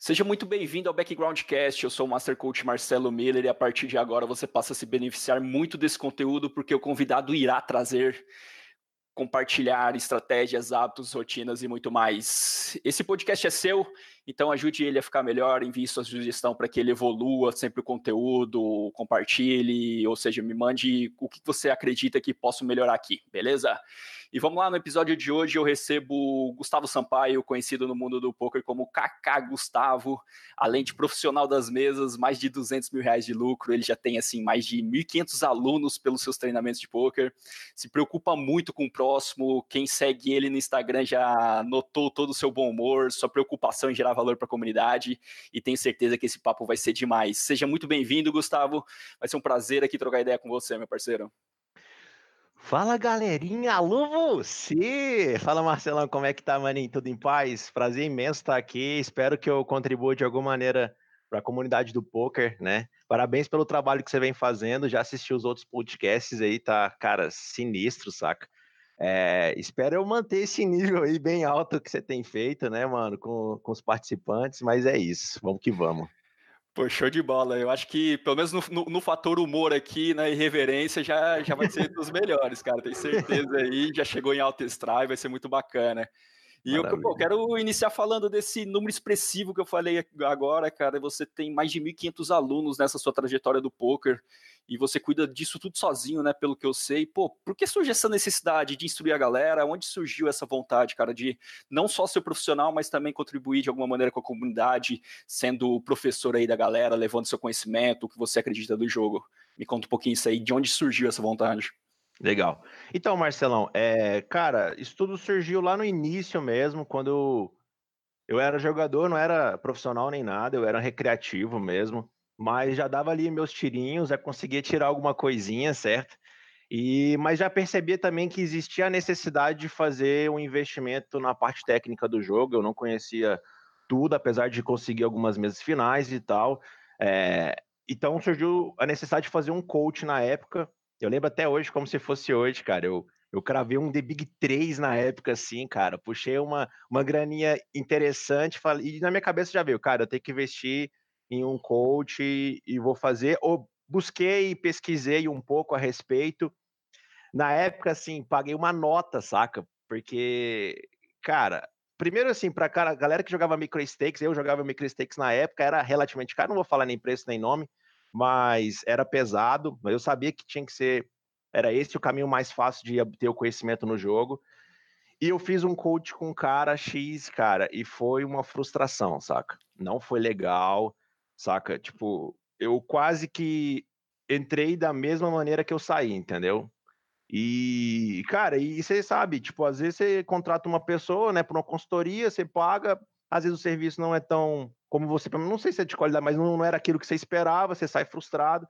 Seja muito bem-vindo ao Backgroundcast. Eu sou o Master Coach Marcelo Miller e a partir de agora você passa a se beneficiar muito desse conteúdo porque o convidado irá trazer compartilhar estratégias, hábitos, rotinas e muito mais. Esse podcast é seu, então ajude ele a ficar melhor, envie sua sugestão para que ele evolua sempre o conteúdo, compartilhe, ou seja, me mande o que você acredita que posso melhorar aqui, beleza? E vamos lá, no episódio de hoje eu recebo Gustavo Sampaio, conhecido no mundo do poker como Kaká Gustavo, além de profissional das mesas, mais de 200 mil reais de lucro, ele já tem assim mais de 1.500 alunos pelos seus treinamentos de poker, se preocupa muito com o próximo, quem segue ele no Instagram já notou todo o seu bom humor, sua preocupação em gerar valor para a comunidade e tenho certeza que esse papo vai ser demais. Seja muito bem-vindo, Gustavo. Vai ser um prazer aqui trocar ideia com você, meu parceiro. Fala galerinha, alô você! Fala Marcelão, como é que tá, maninho? Tudo em paz? Prazer imenso estar aqui. Espero que eu contribua de alguma maneira para a comunidade do poker, né? Parabéns pelo trabalho que você vem fazendo. Já assisti os outros podcasts aí, tá, cara, sinistro, saca? É, espero eu manter esse nível aí bem alto que você tem feito, né, mano, com, com os participantes, mas é isso, vamos que vamos. Pô, show de bola. Eu acho que, pelo menos no, no, no, fator humor aqui, na irreverência, já, já vai ser dos melhores, cara. Tenho certeza aí. Já chegou em alto extra vai ser muito bacana. E eu, eu, quero iniciar falando desse número expressivo que eu falei agora, cara. Você tem mais de 1.500 alunos nessa sua trajetória do poker e você cuida disso tudo sozinho, né? Pelo que eu sei. Pô, por que surge essa necessidade de instruir a galera? Onde surgiu essa vontade, cara, de não só ser profissional, mas também contribuir de alguma maneira com a comunidade, sendo professor aí da galera, levando seu conhecimento, o que você acredita do jogo? Me conta um pouquinho isso aí, de onde surgiu essa vontade? Legal. Então, Marcelão, é, cara, isso tudo surgiu lá no início mesmo, quando eu, era jogador, não era profissional nem nada, eu era recreativo mesmo mas já dava ali meus tirinhos, já conseguia tirar alguma coisinha, certo? E, mas já percebia também que existia a necessidade de fazer um investimento na parte técnica do jogo. Eu não conhecia tudo, apesar de conseguir algumas mesas finais e tal. É, então surgiu a necessidade de fazer um coach na época. Eu lembro até hoje como se fosse hoje, cara. Eu, eu cravei um The Big 3 na época, assim, cara. Puxei uma, uma graninha interessante falei, e na minha cabeça já veio, cara, eu tenho que investir em um coach e, e vou fazer. Ou busquei e pesquisei um pouco a respeito. Na época, assim, paguei uma nota, saca? Porque, cara, primeiro assim, para a galera que jogava micro stakes, eu jogava micro stakes na época, era relativamente caro, não vou falar nem preço nem nome, mas era pesado. Eu sabia que tinha que ser, era esse o caminho mais fácil de obter o conhecimento no jogo. E eu fiz um coach com um cara X, cara, e foi uma frustração, saca? Não foi legal saca? Tipo, eu quase que entrei da mesma maneira que eu saí, entendeu? E, cara, e você sabe, tipo, às vezes você contrata uma pessoa, né, por uma consultoria, você paga, às vezes o serviço não é tão como você, não sei se é de qualidade, mas não, não era aquilo que você esperava, você sai frustrado.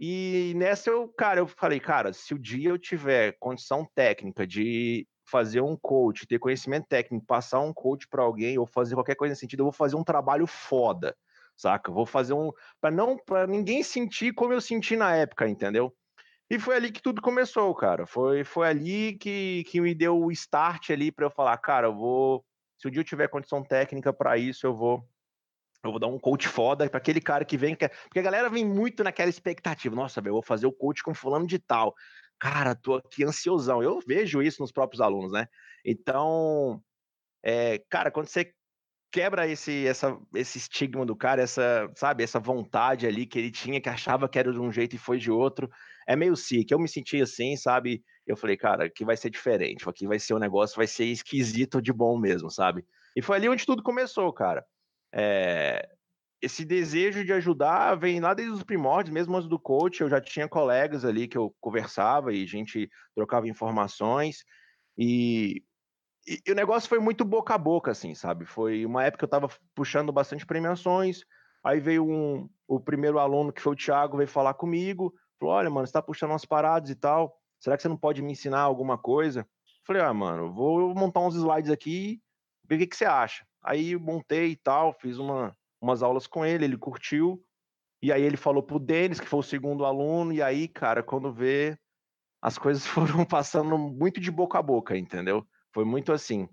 E nessa eu, cara, eu falei, cara, se o dia eu tiver condição técnica de fazer um coach, ter conhecimento técnico, passar um coach para alguém ou fazer qualquer coisa nesse sentido, eu vou fazer um trabalho foda saca? Vou fazer um para não para ninguém sentir como eu senti na época, entendeu? E foi ali que tudo começou, cara. Foi foi ali que, que me deu o start ali para eu falar, cara, eu vou se o dia eu tiver condição técnica para isso, eu vou eu vou dar um coach foda para aquele cara que vem, que... porque a galera vem muito naquela expectativa. Nossa, velho, eu vou fazer o coach com fulano de tal. Cara, tô aqui ansiosão. Eu vejo isso nos próprios alunos, né? Então, é, cara, quando você quebra esse, essa, esse estigma do cara, essa, sabe, essa vontade ali que ele tinha, que achava que era de um jeito e foi de outro. É meio sick. Eu me senti assim, sabe? Eu falei, cara, aqui vai ser diferente, aqui vai ser um negócio, vai ser esquisito de bom mesmo, sabe? E foi ali onde tudo começou, cara. É, esse desejo de ajudar vem lá desde os primórdios, mesmo antes do coach, eu já tinha colegas ali que eu conversava e a gente trocava informações. E e, e, o negócio foi muito boca a boca, assim, sabe? Foi uma época que eu tava puxando bastante premiações, aí veio um, o primeiro aluno, que foi o Thiago, veio falar comigo, falou, olha, mano, você tá puxando umas paradas e tal, será que você não pode me ensinar alguma coisa? Falei, ah, mano, vou montar uns slides aqui, ver o que, que você acha. Aí montei e tal, fiz uma, umas aulas com ele, ele curtiu, e aí ele falou pro Denis, que foi o segundo aluno, e aí, cara, quando vê, as coisas foram passando muito de boca a boca, entendeu? Foi muito assim.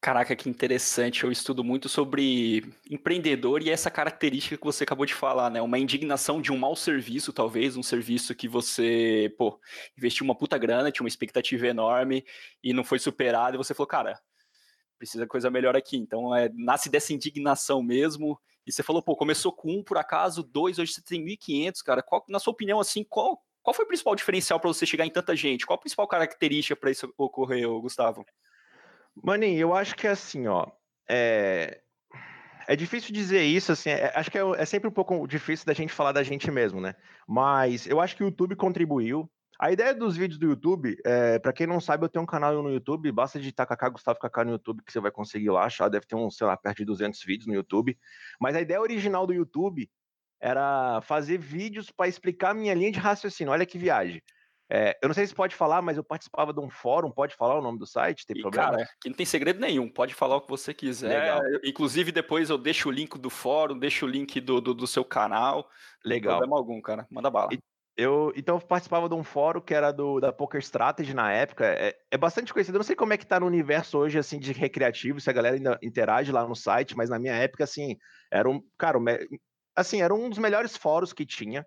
Caraca, que interessante. Eu estudo muito sobre empreendedor e essa característica que você acabou de falar, né? Uma indignação de um mau serviço, talvez, um serviço que você, pô, investiu uma puta grana, tinha uma expectativa enorme e não foi superado, e você falou, cara, precisa coisa melhor aqui. Então, é, nasce dessa indignação mesmo. E você falou, pô, começou com um por acaso, dois, hoje você tem 1.500, cara. Qual, na sua opinião, assim, qual, qual foi o principal diferencial para você chegar em tanta gente? Qual a principal característica para isso ocorrer, Gustavo? Maninho, eu acho que é assim, ó. É, é difícil dizer isso, assim, é, acho que é, é, sempre um pouco difícil da gente falar da gente mesmo, né? Mas eu acho que o YouTube contribuiu. A ideia dos vídeos do YouTube, é, para quem não sabe, eu tenho um canal no YouTube, basta digitar Kaká Gustavo Kaká no YouTube que você vai conseguir lá achar, deve ter uns, sei lá, perto de 200 vídeos no YouTube. Mas a ideia original do YouTube era fazer vídeos para explicar a minha linha de raciocínio. Olha que viagem. É, eu não sei se pode falar, mas eu participava de um fórum, pode falar o nome do site? Tem e, problema? Cara, que não tem segredo nenhum, pode falar o que você quiser. Legal. Inclusive, depois eu deixo o link do fórum, deixo o link do, do, do seu canal. Legal. Não problema algum, cara. Manda bala. E, eu, então, eu participava de um fórum que era do, da Poker Strategy na época. É, é bastante conhecido. Eu não sei como é que tá no universo hoje, assim, de recreativo, se a galera ainda interage lá no site, mas na minha época, assim, era um. Cara, assim, era um dos melhores fóruns que tinha.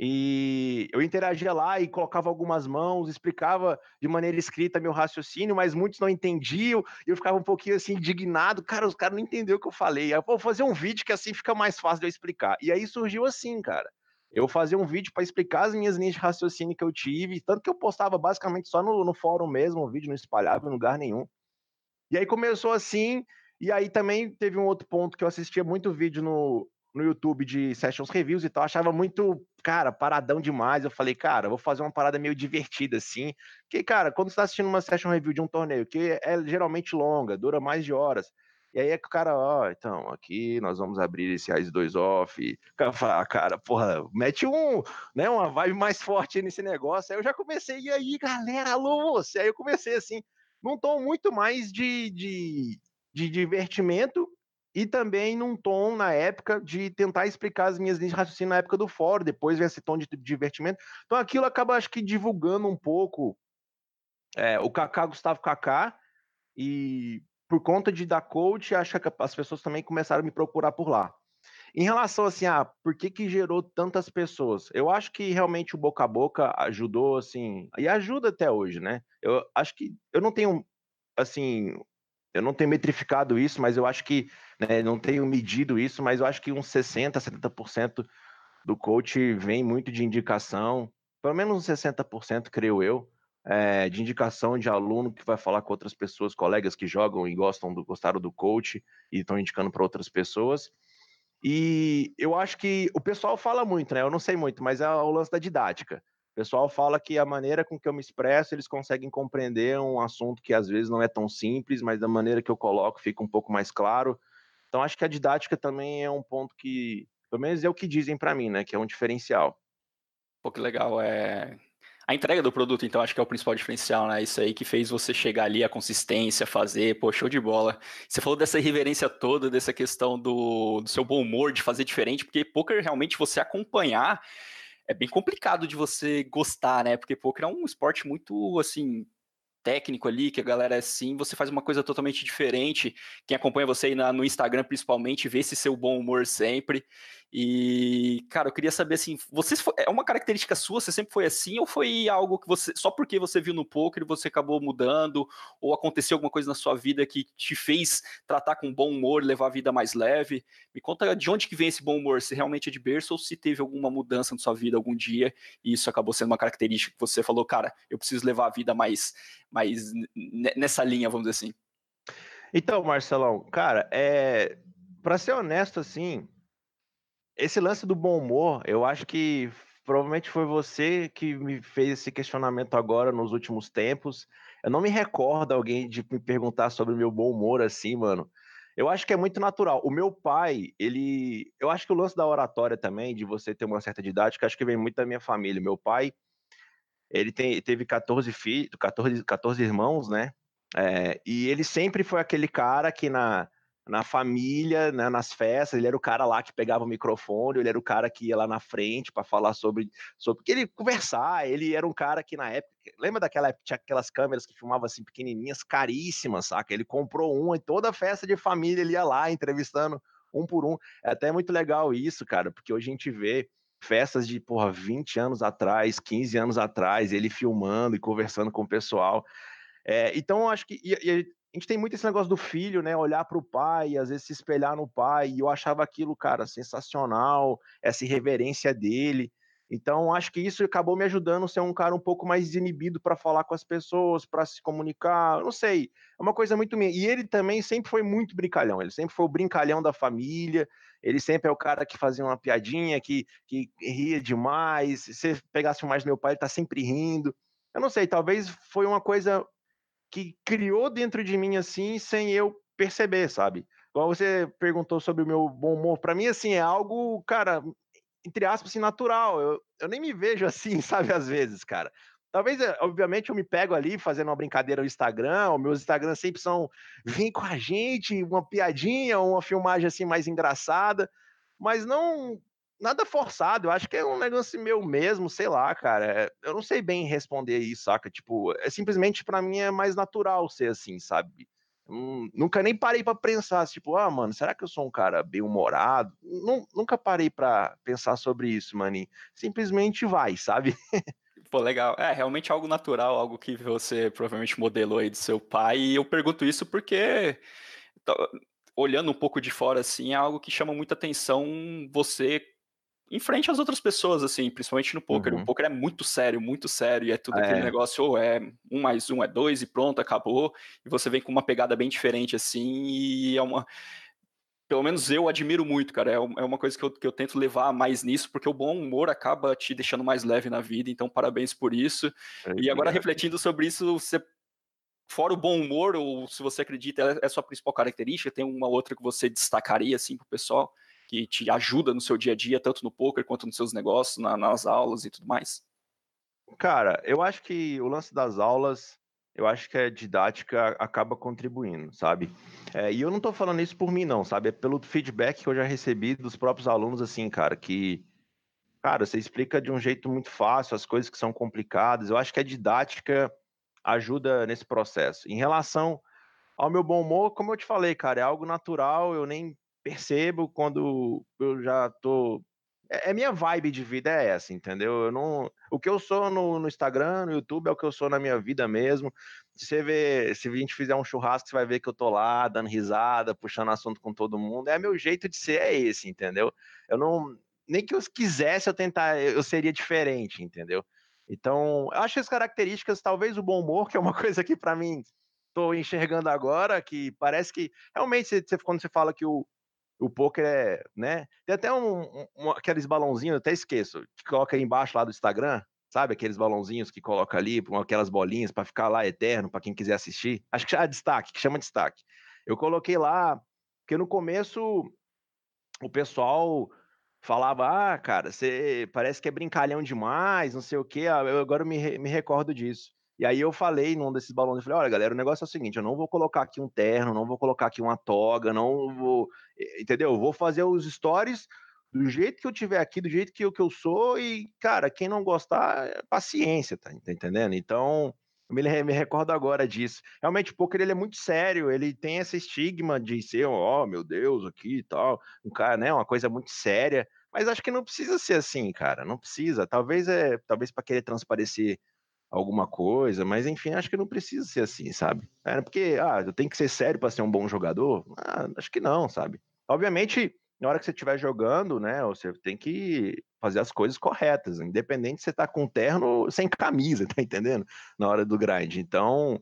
E eu interagia lá e colocava algumas mãos, explicava de maneira escrita meu raciocínio, mas muitos não entendiam, e eu ficava um pouquinho assim indignado, cara, os caras não entenderam o que eu falei. Aí, vou fazer um vídeo que assim fica mais fácil de eu explicar. E aí surgiu assim, cara. Eu fazia um vídeo para explicar as minhas linhas de raciocínio que eu tive, tanto que eu postava basicamente só no, no fórum mesmo, o vídeo não espalhava em lugar nenhum. E aí começou assim, e aí também teve um outro ponto que eu assistia muito vídeo no, no YouTube de sessions reviews e tal, achava muito, cara, paradão demais. Eu falei, cara, vou fazer uma parada meio divertida assim. Porque, cara, quando você tá assistindo uma session review de um torneio, que é geralmente longa, dura mais de horas, e aí é que o cara, ó, então, aqui nós vamos abrir esse Rise 2 off. Cara, cara, porra, mete um, né, uma vibe mais forte nesse negócio. Aí eu já comecei, e aí, galera, alô, você? Aí eu comecei assim, num tom muito mais de, de, de divertimento e também num tom, na época, de tentar explicar as minhas linhas de raciocínio na época do fórum, depois vem esse tom de divertimento. Então aquilo acaba, acho que, divulgando um pouco é, o Kaká Gustavo Kaká, e por conta de dar coach, acho que as pessoas também começaram a me procurar por lá. Em relação assim, ah, por que que gerou tantas pessoas? Eu acho que realmente o boca a boca ajudou, assim, e ajuda até hoje, né? Eu acho que eu não tenho, assim, eu não tenho metrificado isso, mas eu acho que, né, não tenho medido isso, mas eu acho que uns 60%, 70% do coach vem muito de indicação, pelo menos uns 60%, creio eu, é, de indicação de aluno que vai falar com outras pessoas, colegas que jogam e gostam do, gostaram do coach e estão indicando para outras pessoas. E eu acho que o pessoal fala muito, né? Eu não sei muito, mas é o lance da didática. O pessoal fala que a maneira com que eu me expresso, eles conseguem compreender um assunto que às vezes não é tão simples, mas da maneira que eu coloco fica um pouco mais claro. Então acho que a didática também é um ponto que, pelo menos é o que dizem para mim, né, que é um diferencial. Pô, que legal, é a entrega do produto, então, acho que é o principal diferencial, né? Isso aí que fez você chegar ali, a consistência, fazer, pô, show de bola. Você falou dessa irreverência toda, dessa questão do, do seu bom humor, de fazer diferente, porque poker realmente você acompanhar é bem complicado de você gostar, né? Porque poker é um esporte muito, assim, técnico ali, que a galera é assim, você faz uma coisa totalmente diferente. Quem acompanha você aí na, no Instagram, principalmente, vê esse seu bom humor sempre. E, cara, eu queria saber assim, você é uma característica sua, você sempre foi assim, ou foi algo que você, só porque você viu no poker você acabou mudando, ou aconteceu alguma coisa na sua vida que te fez tratar com bom humor, levar a vida mais leve? Me conta de onde que vem esse bom humor, se realmente é de berço ou se teve alguma mudança na sua vida algum dia e isso acabou sendo uma característica que você falou, cara, eu preciso levar a vida mais, mais nessa linha, vamos dizer assim. Então, Marcelão, cara, é, para ser honesto assim, esse lance do bom humor, eu acho que provavelmente foi você que me fez esse questionamento agora nos últimos tempos. Eu não me recordo alguém de me perguntar sobre o meu bom humor assim, mano. Eu acho que é muito natural. O meu pai, ele. Eu acho que o lance da oratória também, de você ter uma certa didática, acho que vem muito da minha família. Meu pai, ele tem, teve 14 filhos, 14, 14 irmãos, né? É, e ele sempre foi aquele cara que na na família, né, nas festas, ele era o cara lá que pegava o microfone, ele era o cara que ia lá na frente para falar sobre, sobre que ele conversar, ele era um cara que na época, lembra daquela época tinha aquelas câmeras que filmavam assim pequenininhas, caríssimas, saca? Ele comprou uma e toda festa de família ele ia lá entrevistando um por um. É até muito legal isso, cara, porque hoje a gente vê festas de, porra, 20 anos atrás, 15 anos atrás, ele filmando e conversando com o pessoal. É, então, acho que. E, e a gente tem muito esse negócio do filho, né? Olhar para o pai, às vezes se espelhar no pai. E eu achava aquilo, cara, sensacional, essa irreverência dele. Então, acho que isso acabou me ajudando a ser um cara um pouco mais desinibido para falar com as pessoas, para se comunicar. Não sei, é uma coisa muito minha. E ele também sempre foi muito brincalhão. Ele sempre foi o brincalhão da família. Ele sempre é o cara que fazia uma piadinha, que, que ria demais. Se você pegasse mais meu pai, ele tá sempre rindo. Eu não sei, talvez foi uma coisa que criou dentro de mim assim, sem eu perceber, sabe? Igual você perguntou sobre o meu bom humor, para mim assim é algo, cara, entre aspas, assim, natural. Eu, eu nem me vejo assim, sabe, às vezes, cara. Talvez, eh, obviamente, eu me pego ali fazendo uma brincadeira no Instagram, os meus Instagrams sempre são vem com a gente, uma piadinha, uma filmagem assim mais engraçada, mas não nada forçado, eu acho que é um negócio meu mesmo, sei lá, cara. Eu não sei bem responder isso, saca? Tipo, é simplesmente para mim é mais natural ser assim, sabe? Hum, nunca nem parei para pensar, tipo, ah, mano, será que eu sou um cara bem humorado? Nunca parei para pensar sobre isso, maninho. Simplesmente vai, sabe? Pô, legal. É realmente algo natural, algo que você provavelmente modelou aí do seu pai. E eu pergunto isso porque, olhando um pouco de fora, assim, é algo que chama muita atenção você em frente às outras pessoas, assim, principalmente no poker. Uhum. O poker é muito sério, muito sério, e é tudo é. aquele negócio, ou é um mais um é dois e pronto, acabou. E você vem com uma pegada bem diferente, assim, e é uma. Pelo menos eu admiro muito, cara. É, é uma coisa que eu, que eu tento levar mais nisso, porque o bom humor acaba te deixando mais leve na vida, então parabéns por isso. É, e agora, refletindo sobre isso, você fora o bom humor, ou se você acredita, é, é a sua principal característica, tem uma outra que você destacaria, assim, pro pessoal? Que te ajuda no seu dia a dia, tanto no poker quanto nos seus negócios, na, nas aulas e tudo mais? Cara, eu acho que o lance das aulas, eu acho que a didática acaba contribuindo, sabe? É, e eu não tô falando isso por mim, não, sabe? É pelo feedback que eu já recebi dos próprios alunos, assim, cara, que, cara, você explica de um jeito muito fácil as coisas que são complicadas. Eu acho que a didática ajuda nesse processo. Em relação ao meu bom humor, como eu te falei, cara, é algo natural, eu nem percebo quando eu já tô. É, é minha vibe de vida é essa, entendeu? Eu não, o que eu sou no, no, Instagram, no YouTube, é o que eu sou na minha vida mesmo. Se você vê, se a gente fizer um churrasco, você vai ver que eu tô lá dando risada, puxando assunto com todo mundo. É meu jeito de ser, é esse, entendeu? Eu não, nem que eu quisesse eu tentar, eu seria diferente, entendeu? Então, eu acho as características, talvez o bom humor, que é uma coisa que para mim tô enxergando agora, que parece que realmente quando você fala que o, o poker é, né? Tem até um, um, aqueles balãozinhos, eu até esqueço, que coloca aí embaixo lá do Instagram, sabe? Aqueles balãozinhos que coloca ali, com aquelas bolinhas para ficar lá eterno, para quem quiser assistir. Acho que chama destaque, que chama destaque. Eu coloquei lá, porque no começo o pessoal falava, ah, cara, você parece que é brincalhão demais, não sei o quê. Ah, eu agora me, me recordo disso. E aí eu falei num desses balões, eu falei, olha, galera, o negócio é o seguinte, eu não vou colocar aqui um terno, não vou colocar aqui uma toga, não vou, entendeu? Eu vou fazer os stories do jeito que eu tiver aqui, do jeito que eu, que eu sou, e, cara, quem não gostar, é paciência, tá, tá entendendo? Então, me, me recordo agora disso. Realmente, o poker, ele é muito sério, ele tem esse estigma de ser, ó, oh, meu Deus, aqui e tal, um cara, né, uma coisa muito séria, mas acho que não precisa ser assim, cara, não precisa. Talvez é, talvez para querer transparecer alguma coisa, mas enfim, acho que não precisa ser assim, sabe? É porque, ah, eu tenho que ser sério para ser um bom jogador? Ah, acho que não, sabe? Obviamente, na hora que você estiver jogando, né, você tem que fazer as coisas corretas, independente se você tá com terno ou sem camisa, tá entendendo? Na hora do grind. Então,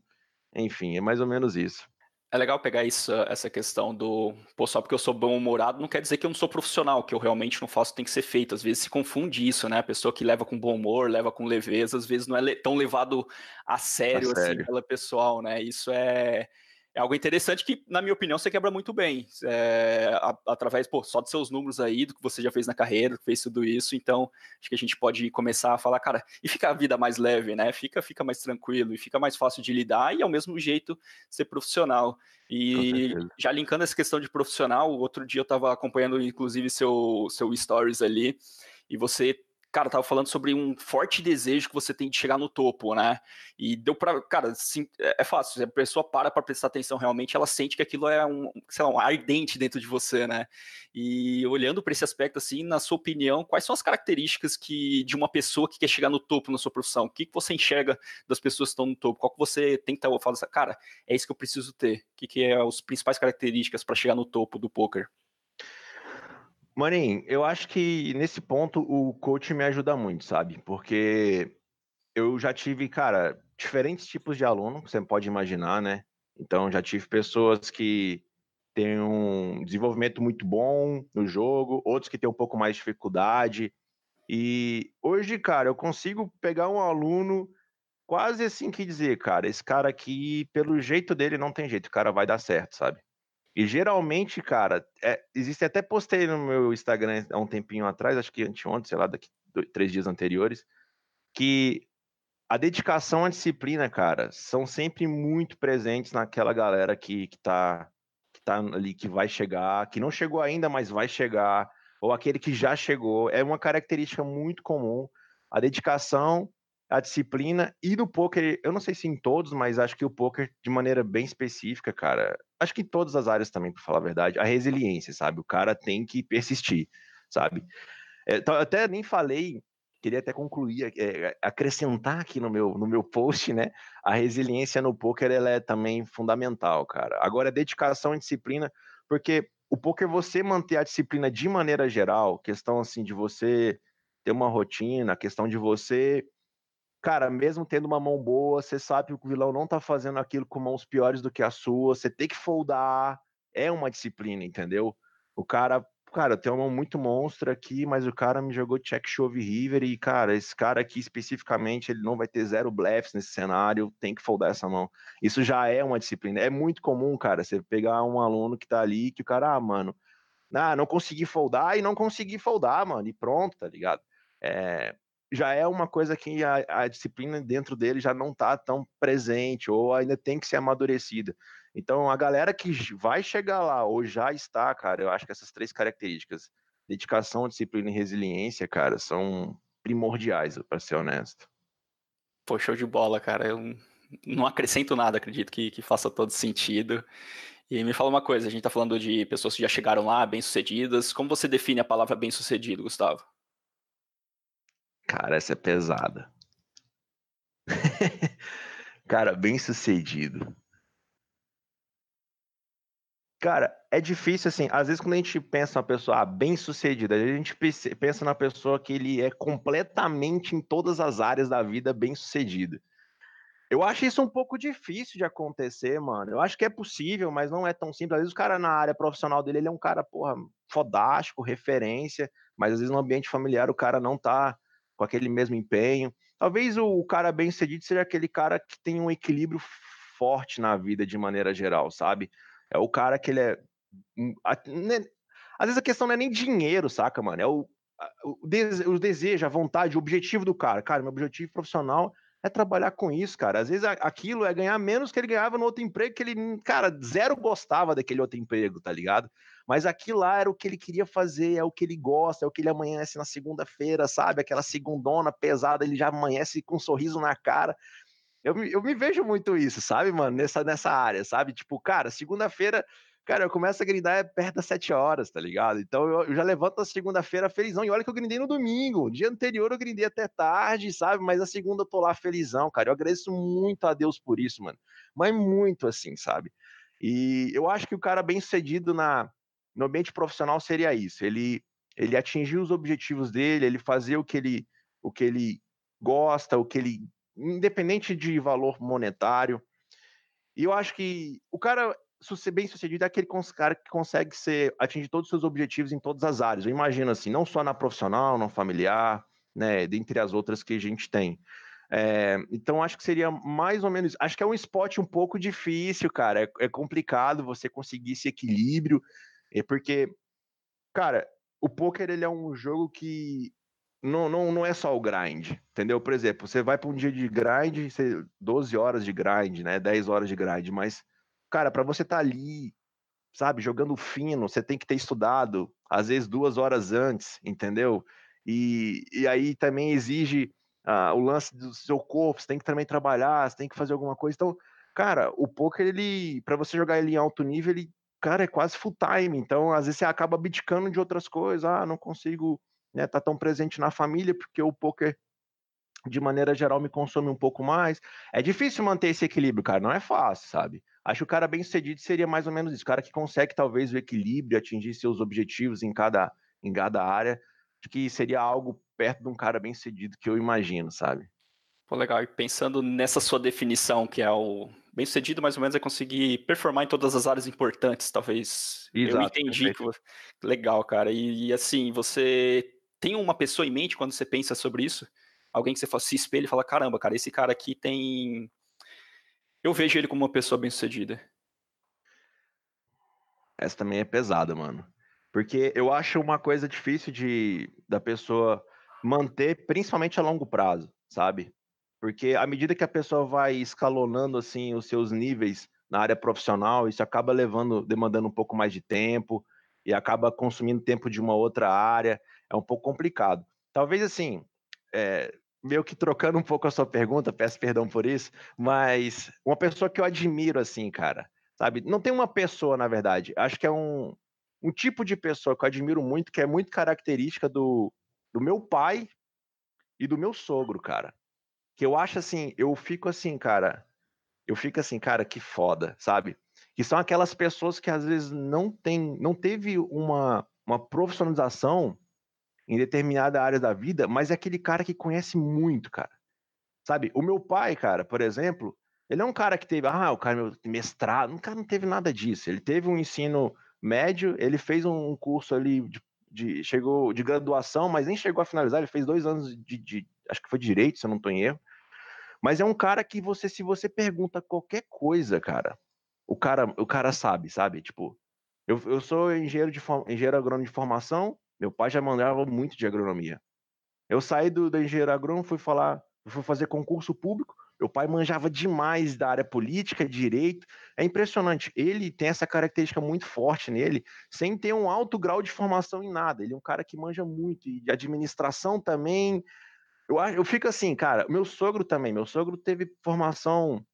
enfim, é mais ou menos isso. É legal pegar isso, essa questão do, pô, só porque eu sou bom-humorado não quer dizer que eu não sou profissional, que eu realmente não faço, tem que ser feito. Às vezes se confunde isso, né? A pessoa que leva com bom humor, leva com leveza, às vezes não é tão levado a sério, a assim sério. pela pessoal, né? Isso é, é algo interessante que, na minha opinião, você quebra muito bem. É, a, através, pô, só dos seus números aí, do que você já fez na carreira, fez tudo isso. Então, acho que a gente pode começar a falar, cara, e fica a vida mais leve, né? Fica, fica mais tranquilo e fica mais fácil de lidar e, ao mesmo jeito, ser profissional. E já linkando essa questão de profissional, outro dia eu estava acompanhando, inclusive, seu, seu stories ali, e você cara, tava falando sobre um forte desejo que você tem de chegar no topo, né? E deu para, cara, assim, é fácil, se a pessoa para para prestar atenção realmente, ela sente que aquilo é um, sei lá, um ardente dentro de você, né? E olhando para esse aspecto assim, na sua opinião, quais são as características que de uma pessoa que quer chegar no topo na sua profissão? O que, que você enxerga das pessoas que estão no topo? Qual que você tenta falar, assim, cara, é isso que eu preciso ter? O que, que é as principais características para chegar no topo do poker? Maninho, eu acho que nesse ponto o coach me ajuda muito, sabe? Porque eu já tive, cara, diferentes tipos de aluno, você pode imaginar, né? Então já tive pessoas que têm um desenvolvimento muito bom no jogo, outros que têm um pouco mais de dificuldade. E hoje, cara, eu consigo pegar um aluno quase assim que dizer, cara, esse cara aqui, pelo jeito dele, não tem jeito, o cara vai dar certo, sabe? E geralmente, cara, é, existe até postei no meu Instagram há um tempinho atrás, acho que anteontem, sei lá, daqui dois, três dias anteriores, que a dedicação à disciplina, cara, são sempre muito presentes naquela galera que, que, tá, que tá ali, que vai chegar, que não chegou ainda, mas vai chegar, ou aquele que já chegou. É uma característica muito comum. A dedicação a disciplina e no poker, eu não sei se em todos, mas acho que o poker de maneira bem específica, cara, acho que em todas as áreas também, para falar a verdade, a resiliência, sabe? O cara tem que persistir, sabe? É, até nem falei, queria até concluir, é, acrescentar aqui no meu, no meu post, né? A resiliência no poker ela é também fundamental, cara. Agora, dedicação e disciplina, porque o poker você manter a disciplina de maneira geral, questão assim de você ter uma rotina, questão de você cara, mesmo tendo uma mão boa, você sabe que o vilão não tá fazendo aquilo com mãos piores do que a sua, você tem que foldar, é uma disciplina, entendeu? O cara, cara, tem uma mão muito monstra aqui, mas o cara me jogou check shove river e, cara, esse cara aqui especificamente, ele não vai ter zero blefs nesse cenário, tem que foldar essa mão. Isso já é uma disciplina. É muito comum, cara, você pegar um aluno que tá ali, que o cara, ah, mano, ah, não consegui foldar e não consegui foldar, mano, e pronto, tá ligado? É, já é uma coisa que a, a disciplina dentro dele já não está tão presente ou ainda tem que ser amadurecida. Então, a galera que vai chegar lá ou já está, cara, eu acho que essas três características, dedicação, disciplina e resiliência, cara, são primordiais, para ser honesto. Pô, show de bola, cara. Eu não acrescento nada, acredito que, que faça todo sentido. E me fala uma coisa, a gente está falando de pessoas que já chegaram lá, bem-sucedidas. Como você define a palavra bem-sucedido, Gustavo? Cara, essa é pesada. Cara, bem sucedido. Cara, é difícil assim. Às vezes, quando a gente pensa uma pessoa ah, bem sucedida, a gente pensa na pessoa que ele é completamente em todas as áreas da vida bem sucedida. Eu acho isso um pouco difícil de acontecer, mano. Eu acho que é possível, mas não é tão simples. Às vezes o cara na área profissional dele, ele é um cara, porra, fodástico, referência, mas às vezes no ambiente familiar o cara não tá com aquele mesmo empenho. Talvez o cara bem sucedido seja aquele cara que tem um equilíbrio forte na vida de maneira geral, sabe? É o cara que ele é. Né, às vezes a questão não é nem dinheiro, saca, mano? É o, o, dese, o desejo, a vontade, o objetivo do cara. Cara, meu objetivo profissional é trabalhar com isso, cara. Às vezes aquilo é ganhar menos que ele ganhava no outro emprego, que ele, cara, zero gostava daquele outro emprego, tá ligado? Mas aquilo lá era o que ele queria fazer, é o que ele gosta, é o que ele amanhece na segunda-feira, sabe? Aquela segundona pesada, ele já amanhece com um sorriso na cara. Eu, eu me vejo muito isso, sabe, mano? Nessa, nessa área, sabe? Tipo, cara, segunda-feira Cara, eu começo a grindar é perto das 7 horas, tá ligado? Então eu, já levanto a segunda-feira felizão. E olha que eu grindei no domingo. dia anterior eu grindei até tarde, sabe? Mas a segunda eu tô lá felizão, cara. Eu agradeço muito a Deus por isso, mano. Mas muito assim, sabe? E eu acho que o cara bem sucedido na, no ambiente profissional seria isso. Ele, ele atingir os objetivos dele, ele fazer o que ele, o que ele gosta, o que ele. Independente de valor monetário. E eu acho que o cara bem sucedido é aquele cara que consegue ser, atingir todos os seus objetivos em todas as áreas. Eu imagino assim, não só na profissional, na familiar, né, dentre as outras que a gente tem. É, então acho que seria mais ou menos. Acho que é um esporte um pouco difícil, cara. É, é complicado você conseguir esse equilíbrio, é porque, cara, o poker ele é um jogo que não, não, não é só o grind, entendeu? Por exemplo, você vai para um dia de grind, você, 12 horas de grind, né? 10 horas de grind, mas, cara, para você estar tá ali, sabe, jogando fino, você tem que ter estudado, às vezes duas horas antes, entendeu? E, e aí também exige uh, o lance do seu corpo, você tem que também trabalhar, você tem que fazer alguma coisa. Então, cara, o poker, ele, para você jogar ele em alto nível, ele, cara, é quase full time. Então, às vezes você acaba abdicando de outras coisas, ah, não consigo né, tá tão presente na família, porque o poker de maneira geral me consome um pouco mais. É difícil manter esse equilíbrio, cara, não é fácil, sabe? Acho que o cara bem sucedido seria mais ou menos isso, o cara que consegue talvez o equilíbrio, atingir seus objetivos em cada, em cada área, acho que seria algo perto de um cara bem sucedido que eu imagino, sabe? Pô, legal. E pensando nessa sua definição, que é o bem sucedido, mais ou menos, é conseguir performar em todas as áreas importantes, talvez. Exato, eu entendi. Que... Legal, cara. E, e assim, você tem uma pessoa em mente quando você pensa sobre isso? Alguém que você se espelha e fala, caramba, cara, esse cara aqui tem. Eu vejo ele como uma pessoa bem sucedida. Essa também é pesada, mano. Porque eu acho uma coisa difícil de da pessoa manter, principalmente a longo prazo, sabe? Porque à medida que a pessoa vai escalonando assim os seus níveis na área profissional, isso acaba levando, demandando um pouco mais de tempo e acaba consumindo tempo de uma outra área é um pouco complicado. Talvez assim, é, meio que trocando um pouco a sua pergunta, peço perdão por isso, mas uma pessoa que eu admiro assim, cara, sabe? Não tem uma pessoa, na verdade, acho que é um, um tipo de pessoa que eu admiro muito, que é muito característica do, do meu pai e do meu sogro, cara. Que eu acho assim, eu fico assim, cara, eu fico assim, cara, que foda, sabe? Que são aquelas pessoas que às vezes não tem, não teve uma, uma profissionalização em determinada área da vida, mas é aquele cara que conhece muito, cara. Sabe? O meu pai, cara, por exemplo, ele é um cara que teve, ah, o cara meu mestrado, o cara não teve nada disso. Ele teve um ensino médio, ele fez um curso ali de, de chegou de graduação, mas nem chegou a finalizar. Ele fez dois anos de, de acho que foi direito, se eu não estou em erro. Mas é um cara que você, se você pergunta qualquer coisa, cara, o cara, o cara sabe, sabe? Tipo, eu, eu sou engenheiro de engenheiro agrônomo de formação, meu pai já mandava muito de agronomia. Eu saí do, da engenharia agrônoma, fui falar, fui fazer concurso público. Meu pai manjava demais da área política, direito. É impressionante. Ele tem essa característica muito forte nele, sem ter um alto grau de formação em nada. Ele é um cara que manja muito, e de administração também. Eu, eu fico assim, cara, meu sogro também. Meu sogro teve formação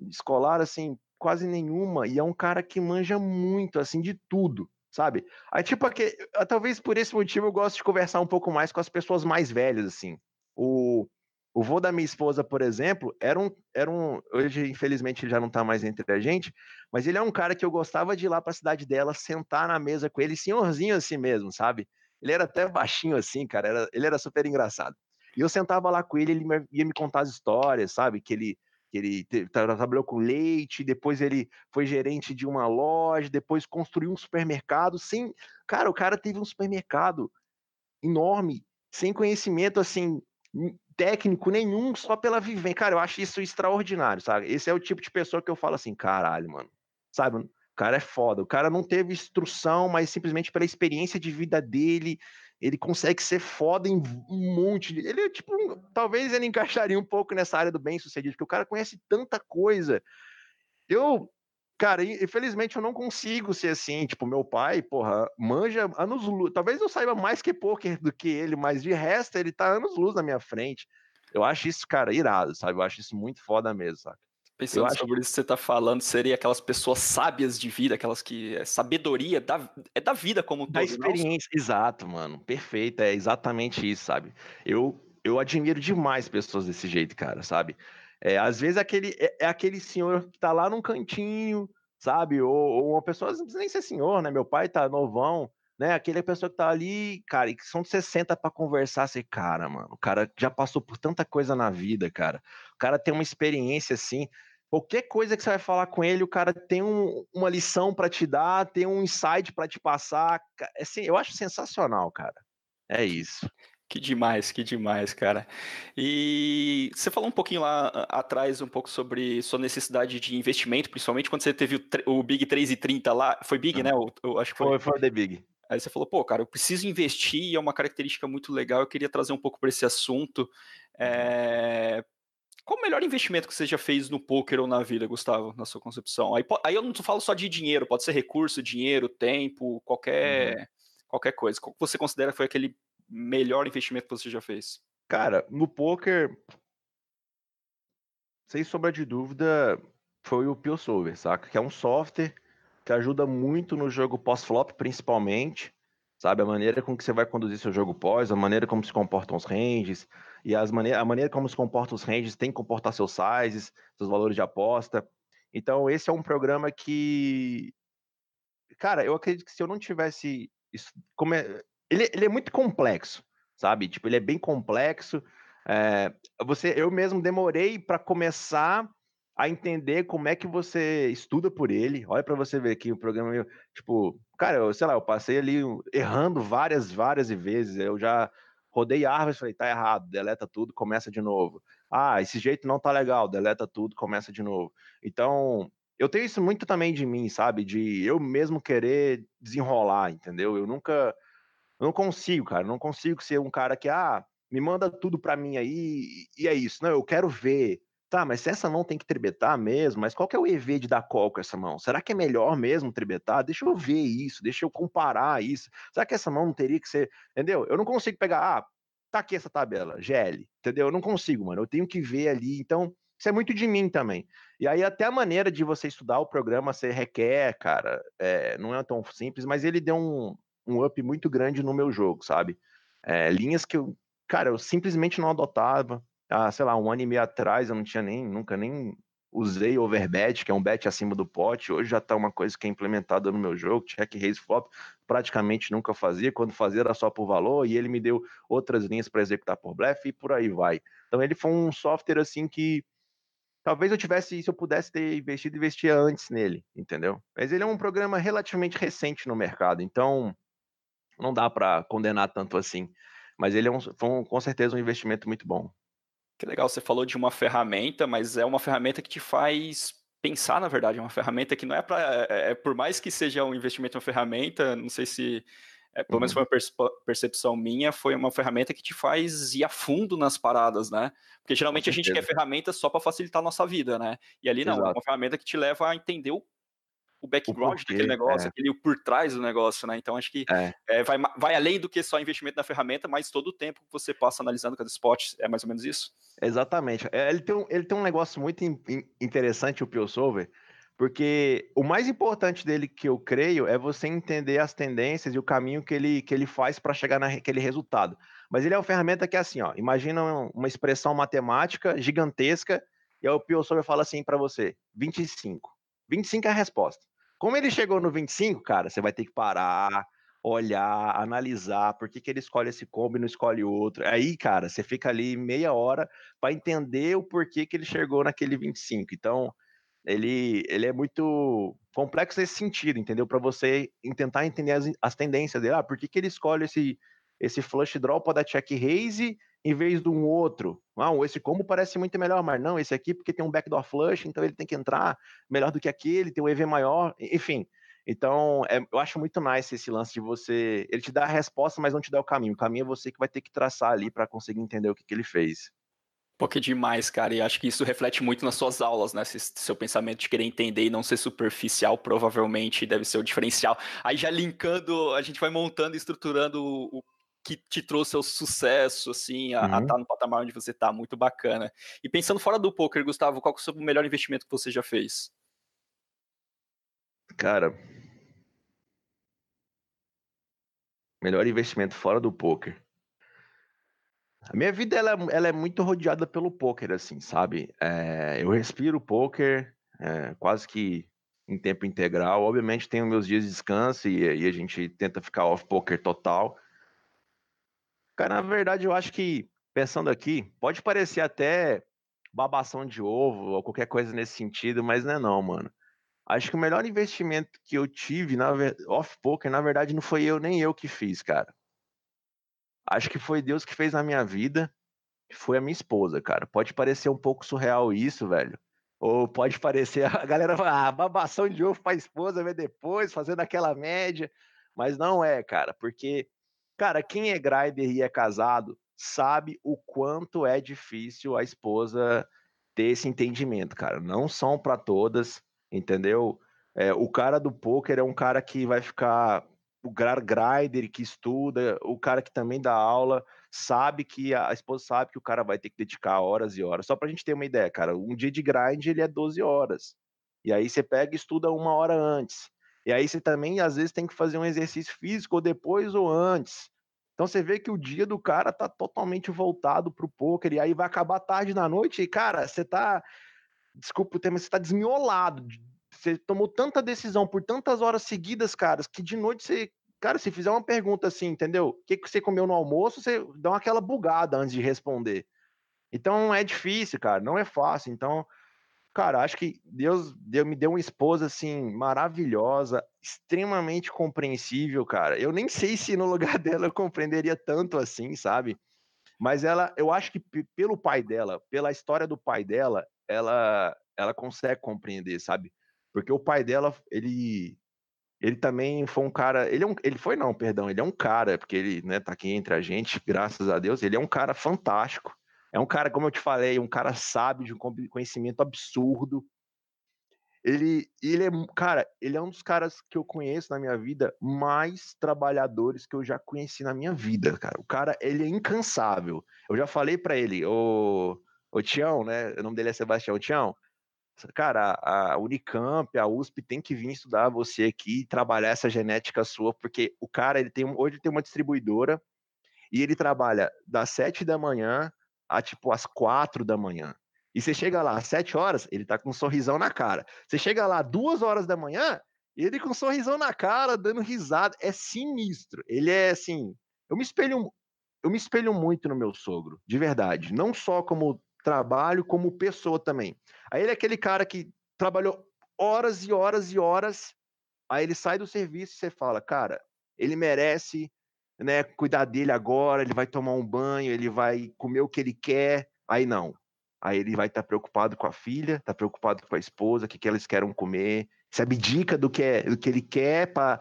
escolar, assim, quase nenhuma, e é um cara que manja muito, assim, de tudo sabe? Aí, tipo, aqui, ah, talvez por esse motivo eu gosto de conversar um pouco mais com as pessoas mais velhas, assim. O, o vô da minha esposa, por exemplo, era um, era um. Hoje, infelizmente, ele já não tá mais entre a gente, mas ele é um cara que eu gostava de ir lá pra cidade dela, sentar na mesa com ele, senhorzinho assim mesmo, sabe? Ele era até baixinho assim, cara, era, ele era super engraçado. E eu sentava lá com ele, ele ia me contar as histórias, sabe? Que ele que ele trabalhou com leite, depois ele foi gerente de uma loja, depois construiu um supermercado sem, cara, o cara teve um supermercado enorme, sem conhecimento assim técnico nenhum, só pela vivência. Cara, eu acho isso extraordinário, sabe? Esse é o tipo de pessoa que eu falo assim, caralho, mano. Sabe? O cara é foda. O cara não teve instrução, mas simplesmente pela experiência de vida dele, ele consegue ser foda em um monte de. Ele, tipo, talvez ele encaixaria um pouco nessa área do bem-sucedido, porque o cara conhece tanta coisa. Eu, cara, infelizmente eu não consigo ser assim. Tipo, meu pai, porra, manja anos luz. Talvez eu saiba mais que poker do que ele, mas de resto ele tá anos luz na minha frente. Eu acho isso, cara, irado, sabe? Eu acho isso muito foda mesmo, sabe? Pensando acho... sobre isso que você está falando, seria aquelas pessoas sábias de vida, aquelas que. É sabedoria da, é da vida como Da todo, experiência, não? exato, mano. Perfeito, é exatamente isso, sabe? Eu, eu admiro demais pessoas desse jeito, cara, sabe? É, às vezes aquele, é, é aquele senhor que tá lá num cantinho, sabe? Ou, ou, uma pessoa, não precisa nem ser senhor, né? Meu pai tá novão, né? Aquele pessoa que tá ali, cara, e que são de 60 para conversar, assim, cara, mano, o cara já passou por tanta coisa na vida, cara. O cara tem uma experiência assim. Qualquer coisa que você vai falar com ele, o cara tem um, uma lição para te dar, tem um insight para te passar. Assim, eu acho sensacional, cara. É isso. Que demais, que demais, cara. E você falou um pouquinho lá atrás, um pouco sobre sua necessidade de investimento, principalmente quando você teve o, o Big 3,30 lá. Foi Big, né? Eu, eu acho que foi. Foi, foi The Big. Aí você falou, pô, cara, eu preciso investir e é uma característica muito legal. Eu queria trazer um pouco para esse assunto. É... Qual o melhor investimento que você já fez no poker ou na vida, Gustavo, na sua concepção? Aí, aí eu não falo só de dinheiro, pode ser recurso, dinheiro, tempo, qualquer, uhum. qualquer coisa. Qual você considera foi aquele melhor investimento que você já fez? Cara, no poker, sem sombra de dúvida, foi o PillSolver, saca? Que é um software que ajuda muito no jogo pós-flop, principalmente, sabe? A maneira com que você vai conduzir seu jogo pós, a maneira como se comportam os ranges, e as mane a maneira como se comportam os ranges tem que comportar seus sizes, seus valores de aposta. Então, esse é um programa que. Cara, eu acredito que se eu não tivesse. Isso, como é, ele, ele é muito complexo, sabe? Tipo, ele é bem complexo. É, você, eu mesmo demorei para começar a entender como é que você estuda por ele. Olha para você ver aqui o programa, tipo, cara, eu sei lá, eu passei ali errando várias, várias vezes. Eu já rodei árvores, falei, tá errado, deleta tudo, começa de novo. Ah, esse jeito não tá legal, deleta tudo, começa de novo. Então, eu tenho isso muito também de mim, sabe? De eu mesmo querer desenrolar, entendeu? Eu nunca eu não consigo, cara. Não consigo ser um cara que, ah, me manda tudo pra mim aí e é isso. Não, eu quero ver. Tá, mas se essa mão tem que tribetar mesmo, mas qual que é o EV de dar call com essa mão? Será que é melhor mesmo tribetar? Deixa eu ver isso, deixa eu comparar isso. Será que essa mão não teria que ser. Entendeu? Eu não consigo pegar, ah, tá aqui essa tabela, GL, entendeu? Eu não consigo, mano. Eu tenho que ver ali. Então, isso é muito de mim também. E aí, até a maneira de você estudar o programa, você requer, cara, é, não é tão simples, mas ele deu um, um up muito grande no meu jogo, sabe? É, linhas que eu, cara, eu simplesmente não adotava. Ah, sei lá, um ano e meio atrás eu não tinha nem, nunca nem usei overbet, que é um bet acima do pote. Hoje já tá uma coisa que é implementada no meu jogo, check raise flop, praticamente nunca fazia. Quando fazia era só por valor e ele me deu outras linhas para executar por blefe e por aí vai. Então ele foi um software assim que talvez eu tivesse, se eu pudesse ter investido, investia antes nele, entendeu? Mas ele é um programa relativamente recente no mercado, então não dá para condenar tanto assim. Mas ele é um, foi um, com certeza um investimento muito bom. Que legal, você falou de uma ferramenta, mas é uma ferramenta que te faz pensar, na verdade, é uma ferramenta que não é para. É, é, por mais que seja um investimento em uma ferramenta, não sei se. É, pelo menos uhum. foi uma percepção minha, foi uma ferramenta que te faz ir a fundo nas paradas, né? Porque geralmente a gente quer ferramentas só para facilitar a nossa vida, né? E ali não, Exato. é uma ferramenta que te leva a entender o o background o daquele negócio, é. aquele por trás do negócio, né? Então acho que é. É, vai, vai além do que só investimento na ferramenta, mas todo o tempo que você passa analisando cada spot, é mais ou menos isso? Exatamente. É, ele tem um, ele tem um negócio muito in, interessante, o PioSolver, porque o mais importante dele que eu creio é você entender as tendências e o caminho que ele, que ele faz para chegar naquele resultado. Mas ele é uma ferramenta que é assim, ó, imagina uma expressão matemática gigantesca e aí o PioSolver fala assim para você, 25. 25 é a resposta. Como ele chegou no 25, cara, você vai ter que parar, olhar, analisar por que, que ele escolhe esse combo e não escolhe outro. Aí, cara, você fica ali meia hora para entender o porquê que ele chegou naquele 25. Então, ele, ele é muito complexo nesse sentido, entendeu? Para você tentar entender as, as tendências dele. Ah, por que, que ele escolhe esse, esse flush draw para dar check raise em vez de um outro. Ah, esse combo parece muito melhor, mas não, esse aqui porque tem um backdoor flush, então ele tem que entrar melhor do que aquele, tem um EV maior, enfim. Então, é, eu acho muito nice esse lance de você. Ele te dá a resposta, mas não te dá o caminho. O caminho é você que vai ter que traçar ali para conseguir entender o que, que ele fez. Pô, que demais, cara. E acho que isso reflete muito nas suas aulas, né? Seu pensamento de querer entender e não ser superficial, provavelmente deve ser o diferencial. Aí já linkando, a gente vai montando e estruturando o que te trouxe ao sucesso, assim, a, uhum. estar tá no patamar onde você está, muito bacana. E pensando fora do poker, Gustavo, qual é o seu melhor investimento que você já fez? Cara, melhor investimento fora do poker. A minha vida ela, ela é muito rodeada pelo poker, assim, sabe? É, eu respiro poker é, quase que em tempo integral. Obviamente tenho meus dias de descanso e, e a gente tenta ficar off poker total. Cara, na verdade, eu acho que, pensando aqui, pode parecer até babação de ovo ou qualquer coisa nesse sentido, mas não é não, mano. Acho que o melhor investimento que eu tive na off-poker, na verdade, não foi eu nem eu que fiz, cara. acho que foi Deus que fez na minha vida, foi a minha esposa, cara. Pode parecer um pouco surreal isso, velho. Ou pode parecer, a galera ah, babação de ovo pra esposa ver depois, fazendo aquela média. Mas não é, cara, porque, cara, quem é grinder e é casado sabe o quanto é difícil a esposa ter esse entendimento, cara. Não são para todas, entendeu? É, o cara do poker é um cara que vai ficar o grinder que estuda, o cara que também dá aula, sabe que a, esposa sabe que o cara vai ter que dedicar horas e horas. Só pra gente ter uma ideia, cara, um dia de grind ele é 12 horas. E aí você pega e estuda uma hora antes. E aí você também, às vezes, tem que fazer um exercício físico depois ou antes. Então você vê que o dia do cara tá totalmente voltado pro poker, e aí vai acabar tarde da noite, e, cara, você tá. Desculpa o tema, você tá desmiolado. Você tomou tanta decisão por tantas horas seguidas, caras, que de noite você. Cara, se fizer uma pergunta assim, entendeu? O que, que você comeu no almoço, você dá aquela bugada antes de responder. Então é difícil, cara, não é fácil. Então, Cara, acho que Deus deu, me deu uma esposa assim maravilhosa, extremamente compreensível, cara. Eu nem sei se no lugar dela eu compreenderia tanto assim, sabe? Mas ela, eu acho que pelo pai dela, pela história do pai dela, ela ela consegue compreender, sabe? Porque o pai dela, ele ele também foi um cara, ele é um, ele foi não, perdão, ele é um cara, porque ele, né, tá aqui entre a gente, graças a Deus, ele é um cara fantástico. É um cara, como eu te falei, um cara sábio, de um conhecimento absurdo. Ele, ele é, cara, ele é um dos caras que eu conheço na minha vida mais trabalhadores que eu já conheci na minha vida, cara. O cara, ele é incansável. Eu já falei para ele, o, o Tião, né? O nome dele é Sebastião Tião. Cara, a Unicamp, a USP tem que vir estudar você aqui e trabalhar essa genética sua, porque o cara, ele tem hoje ele tem uma distribuidora e ele trabalha das sete da manhã a tipo às quatro da manhã. E você chega lá às sete horas, ele tá com um sorrisão na cara. Você chega lá duas horas da manhã, ele com um sorrisão na cara, dando risada. É sinistro. Ele é assim. Eu me espelho, eu me espelho muito no meu sogro, de verdade. Não só como trabalho, como pessoa também. Aí ele é aquele cara que trabalhou horas e horas e horas. Aí ele sai do serviço e você fala, cara, ele merece né, cuidar dele agora, ele vai tomar um banho, ele vai comer o que ele quer. Aí não. Aí ele vai estar tá preocupado com a filha, tá preocupado com a esposa, o que, que eles querem comer, se abdica do que, é, do que ele quer para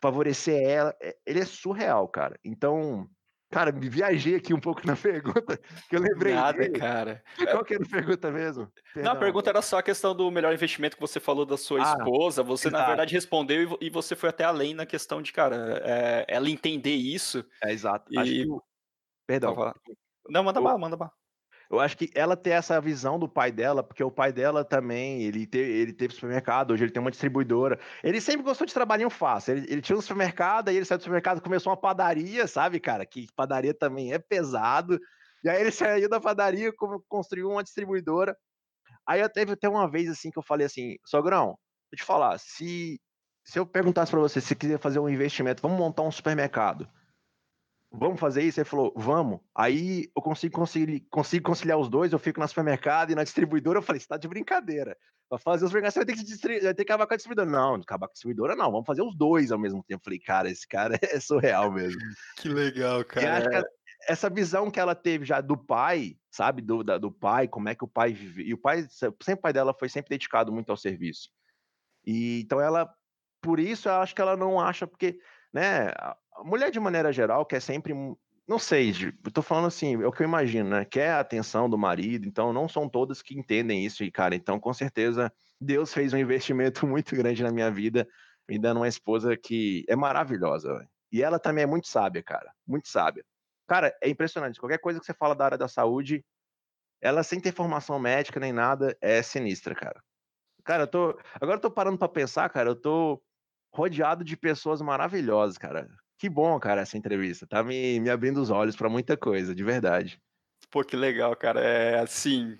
favorecer ela. É, ele é surreal, cara. Então, Cara, me viajei aqui um pouco na pergunta, que eu lembrei. Nada, dele. cara. Qual que era a pergunta mesmo? Perdão. Não, a pergunta era só a questão do melhor investimento que você falou da sua ah, esposa. Você, exato. na verdade, respondeu e você foi até além na questão de, cara, é, ela entender isso. É, exato. E... Acho que... Perdão. Não, manda mal, manda mal. Eu acho que ela ter essa visão do pai dela, porque o pai dela também, ele, ele teve supermercado, hoje ele tem uma distribuidora. Ele sempre gostou de trabalhinho fácil. Ele, ele tinha um supermercado, aí ele saiu do supermercado começou uma padaria, sabe, cara? Que padaria também é pesado. E aí ele saiu da padaria, construiu uma distribuidora. Aí eu teve até uma vez assim que eu falei assim, sogrão, vou te falar, se, se eu perguntasse para você se quiser fazer um investimento, vamos montar um supermercado vamos fazer isso? Ele falou, vamos. Aí eu consigo, consigo, consigo conciliar os dois, eu fico no supermercado e na distribuidora. Eu falei, você tá de brincadeira. Pra fazer os supermercados, você vai ter que, vai ter que acabar com a distribuidora. Não, acabar com a distribuidora não, vamos fazer os dois ao mesmo tempo. Eu falei, cara, esse cara é surreal mesmo. Que legal, cara. essa visão que ela teve já do pai, sabe, do, da, do pai, como é que o pai vive. E o pai, sempre o pai dela foi sempre dedicado muito ao serviço. E então ela, por isso, eu acho que ela não acha, porque, né, a mulher, de maneira geral, quer sempre. Não sei, eu tô falando assim, é o que eu imagino, né? Quer a atenção do marido, então não são todas que entendem isso, e, cara, então com certeza Deus fez um investimento muito grande na minha vida, me dando uma esposa que é maravilhosa, véio. E ela também é muito sábia, cara, muito sábia. Cara, é impressionante, qualquer coisa que você fala da área da saúde, ela sem ter formação médica nem nada, é sinistra, cara. Cara, eu tô. Agora eu tô parando para pensar, cara, eu tô rodeado de pessoas maravilhosas, cara. Que bom, cara, essa entrevista. Tá me, me abrindo os olhos para muita coisa, de verdade. Pô, que legal, cara. É assim.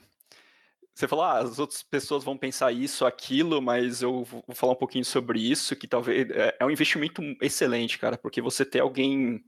Você falou, ah, as outras pessoas vão pensar isso, aquilo, mas eu vou falar um pouquinho sobre isso, que talvez é, é um investimento excelente, cara, porque você ter alguém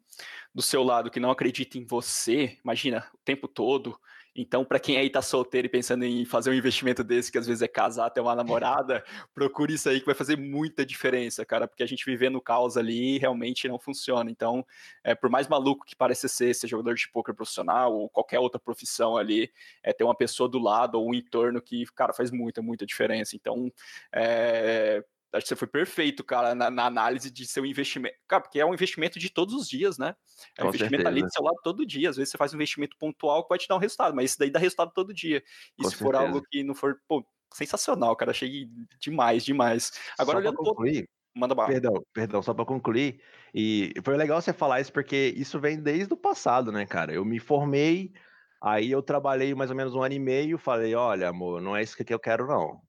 do seu lado que não acredita em você, imagina, o tempo todo, Então, para quem aí tá solteiro e pensando em fazer um investimento desse, que às vezes é casar, ter uma namorada, procure isso aí que vai fazer muita diferença, cara, porque a gente viver no caos ali realmente não funciona. Então, é, por mais maluco que pareça ser, ser jogador de poker profissional ou qualquer outra profissão ali, é ter uma pessoa do lado ou um entorno que, cara, faz muita, muita diferença. Então, é, acho que você foi perfeito, cara, na, na, análise de seu investimento. Cara, porque é um investimento de todos os dias, né? É um Com investimento certeza. ali do seu lado todo dia. Às vezes você faz um investimento pontual que vai te dar um resultado, mas isso daí dá resultado todo dia. E Com se certeza. for algo que não for, pô, sensacional, cara. Achei demais, demais. Agora, olhando concluir, Manda bala. Perdão, perdão, só para concluir. E foi legal você falar isso, porque isso vem desde o passado, né, cara? Eu me formei, aí eu trabalhei mais ou menos um ano e meio, falei, olha, amor, não é isso que eu quero, não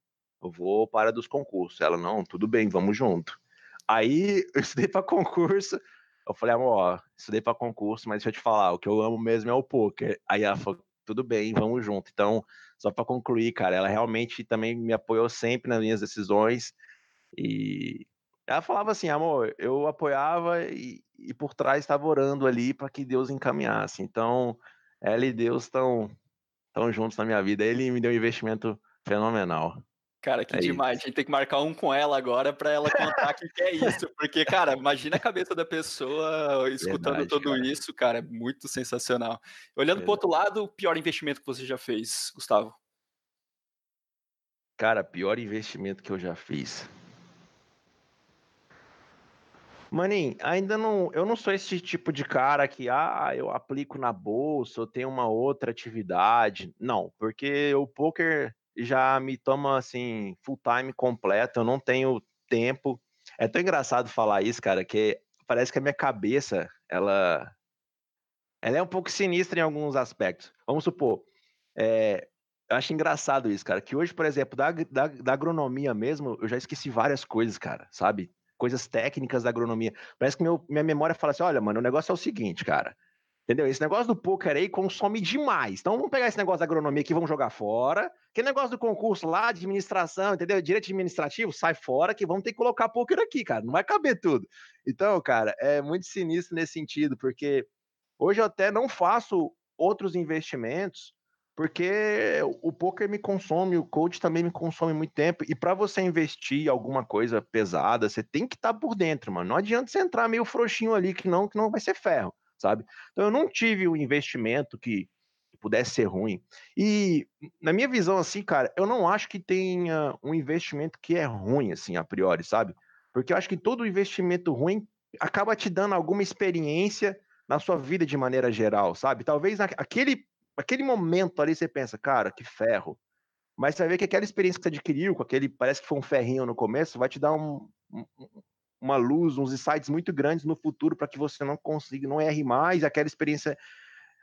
vou para dos concursos. Ela, não, tudo bem, vamos junto. Aí eu estudei para concurso. Eu falei, amor, estudei para concurso, mas deixa eu te falar, o que eu amo mesmo é o poker. Aí ela falou, tudo bem, vamos junto. Então, só para concluir, cara, ela realmente também me apoiou sempre nas minhas decisões. E ela falava assim, amor, eu apoiava e, e por trás estava orando ali para que Deus encaminhasse. Então, ela e Deus estão tão juntos na minha vida. Ele me deu um investimento fenomenal. Cara, que é demais. Isso. A gente tem que marcar um com ela agora para ela contar o que, que é isso. Porque, cara, imagina a cabeça da pessoa escutando Verdade, tudo cara. isso, cara. É muito sensacional. Olhando para o outro lado, o pior investimento que você já fez, Gustavo? Cara, pior investimento que eu já fiz. Maninho, ainda não. Eu não sou esse tipo de cara que, ah, eu aplico na bolsa, eu tenho uma outra atividade. Não, porque o poker já me toma assim full time completo, eu não tenho tempo. É tão engraçado falar isso, cara, que parece que a minha cabeça, ela ela é um pouco sinistra em alguns aspectos. Vamos supor, é, eu acho engraçado isso, cara, que hoje, por exemplo, da, da, da agronomia mesmo, eu já esqueci várias coisas, cara, sabe? Coisas técnicas da agronomia. Parece que meu, minha memória fala assim: olha, mano, o negócio é o seguinte, cara. Entendeu? Esse negócio do poker aí consome demais. Então vamos pegar esse negócio da agronomia aqui, vamos jogar fora. Que negócio do concurso lá, administração, entendeu? Direito administrativo, sai fora, que vamos ter que colocar poker aqui, cara. Não vai caber tudo. Então, cara, é muito sinistro nesse sentido, porque hoje eu até não faço outros investimentos, porque o poker me consome, o coach também me consome muito tempo. E para você investir em alguma coisa pesada, você tem que estar tá por dentro, mano. Não adianta você entrar meio frouxinho ali, que não, que não vai ser ferro sabe? Então eu não tive o investimento que pudesse ser ruim. E na minha visão assim, cara, eu não acho que tenha um investimento que é ruim assim a priori, sabe? Porque eu acho que todo investimento ruim acaba te dando alguma experiência na sua vida de maneira geral, sabe? Talvez aquele aquele momento ali você pensa, cara, que ferro. Mas você vai ver que aquela experiência que você adquiriu, com aquele, parece que foi um ferrinho no começo, vai te dar um, uma luz, uns insights muito grandes no futuro para que você não consiga, não erre mais, aquela experiência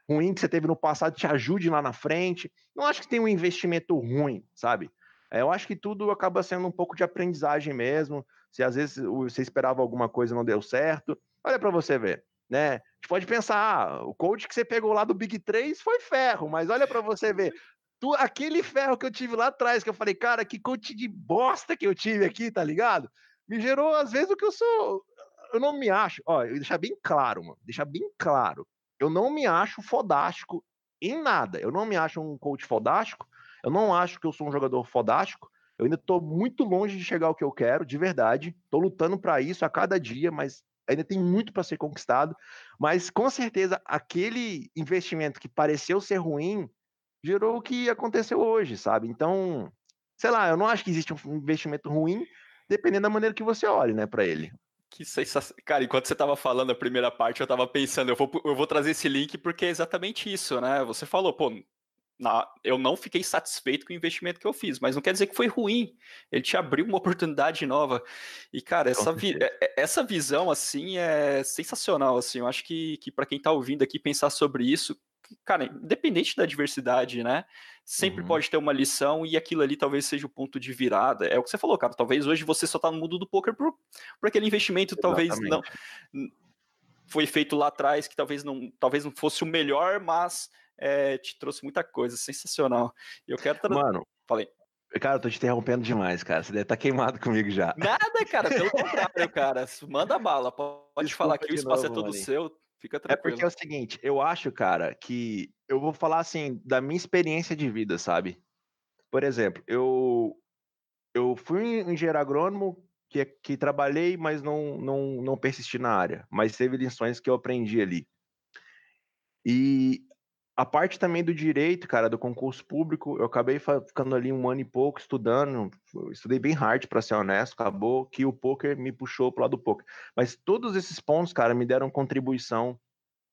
ruim que você teve no passado te ajude lá na frente. Não acho que tem um investimento ruim, sabe? É, eu acho que tudo acaba sendo um pouco de aprendizagem mesmo. Se às vezes você esperava alguma coisa e não deu certo, olha para você ver, né? A gente pode pensar, ah, o coach que você pegou lá do Big 3 foi ferro, mas olha para você ver, tu, aquele ferro que eu tive lá atrás, que eu falei, cara, que coach de bosta que eu tive aqui, tá ligado? Me gerou, às vezes, o que eu sou. Eu não me acho. Ó, eu deixar bem claro, mano. Deixar bem claro. Eu não me acho fodástico em nada. Eu não me acho um coach fodástico. Eu não acho que eu sou um jogador fodástico. Eu ainda estou muito longe de chegar ao que eu quero, de verdade. Estou lutando para isso a cada dia, mas ainda tem muito para ser conquistado. Mas com certeza aquele investimento que pareceu ser ruim gerou o que aconteceu hoje, sabe? Então, sei lá, eu não acho que existe um investimento ruim dependendo da maneira que você olhe, né, para ele. Que sensacional. Cara, enquanto você estava falando a primeira parte, eu estava pensando, eu vou, eu vou trazer esse link porque é exatamente isso, né? Você falou, pô, na, eu não fiquei satisfeito com o investimento que eu fiz, mas não quer dizer que foi ruim. Ele te abriu uma oportunidade nova. E, cara, essa, vi, é, é, essa visão, assim, é sensacional, assim. Eu acho que, que para quem está ouvindo aqui pensar sobre isso, cara, independente da diversidade, né? Sempre uhum. pode ter uma lição e aquilo ali talvez seja o ponto de virada. É o que você falou, cara. Talvez hoje você só tá no mundo do poker por, por aquele investimento, Exatamente. talvez não foi feito lá atrás, que talvez não, talvez não fosse o melhor, mas é, te trouxe muita coisa, sensacional. Eu quero. Tra... Mano, falei. Cara, eu tô te interrompendo demais, cara. Você deve estar tá queimado comigo já. Nada, cara, pelo contrário, cara. Manda bala. Pode Desculpa falar que o espaço é novo, é todo seu. Fica tranquilo. É porque é o seguinte, eu acho, cara, que eu vou falar assim da minha experiência de vida, sabe? Por exemplo, eu eu fui engenheiro agrônomo que, que trabalhei, mas não, não, não persisti na área. Mas teve lições que eu aprendi ali. E a parte também do direito, cara, do concurso público, eu acabei ficando ali um ano e pouco estudando, estudei bem hard, para ser honesto, acabou que o poker me puxou pro lado do poker. Mas todos esses pontos, cara, me deram contribuição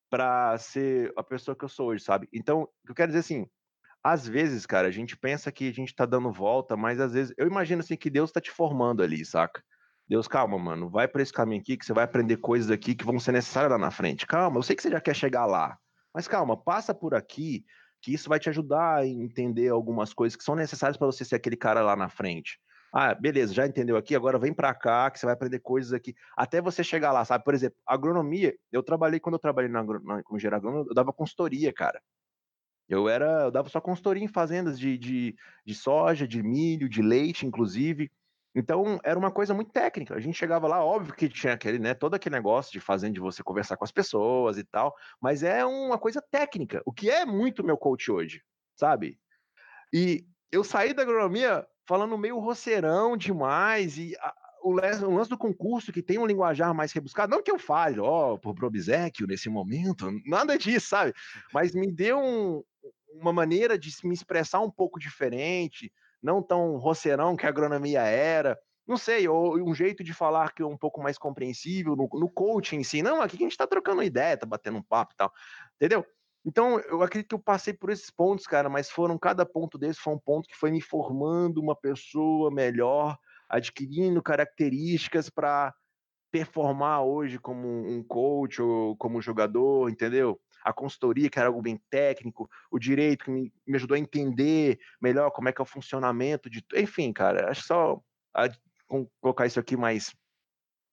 para ser a pessoa que eu sou hoje, sabe? Então, eu quero dizer assim, às vezes, cara, a gente pensa que a gente tá dando volta, mas às vezes eu imagino assim que Deus tá te formando ali, saca? Deus, calma, mano, vai para esse caminho aqui que você vai aprender coisas aqui que vão ser necessárias lá na frente. Calma, eu sei que você já quer chegar lá, mas calma, passa por aqui, que isso vai te ajudar a entender algumas coisas que são necessárias para você ser aquele cara lá na frente. Ah, beleza, já entendeu aqui, agora vem para cá, que você vai aprender coisas aqui, até você chegar lá, sabe? Por exemplo, agronomia, eu trabalhei, quando eu trabalhei na, na, como engenheiro agrônomo, eu dava consultoria, cara. Eu era, eu dava só consultoria em fazendas de, de, de soja, de milho, de leite, inclusive. Então, era uma coisa muito técnica. A gente chegava lá, óbvio que tinha aquele, né, todo aquele negócio de fazendo de você conversar com as pessoas e tal, mas é uma coisa técnica, o que é muito meu coach hoje, sabe? E eu saí da agronomia falando meio roceirão demais e a, o, o, lance do concurso que tem um linguajar mais rebuscado, não que eu fale, ó, por Probizéquio nesse momento, nada disso, sabe? Mas me deu um, uma maneira de me expressar um pouco diferente, não tão roceirão que a agronomia era. Não sei, ou um jeito de falar que é um pouco mais compreensível no, no coaching em si. Não, aqui a gente tá trocando ideia, tá batendo um papo e tal. Entendeu? Então, eu acredito que eu passei por esses pontos, cara, mas foram, cada ponto desse foi um ponto que foi me formando uma pessoa melhor, adquirindo características para performar hoje como um coach ou como jogador, entendeu? A consultoria, que era algo bem técnico, o direito, que me, me ajudou a entender melhor como é que é o funcionamento de. Enfim, cara, acho que só a, colocar isso aqui mais.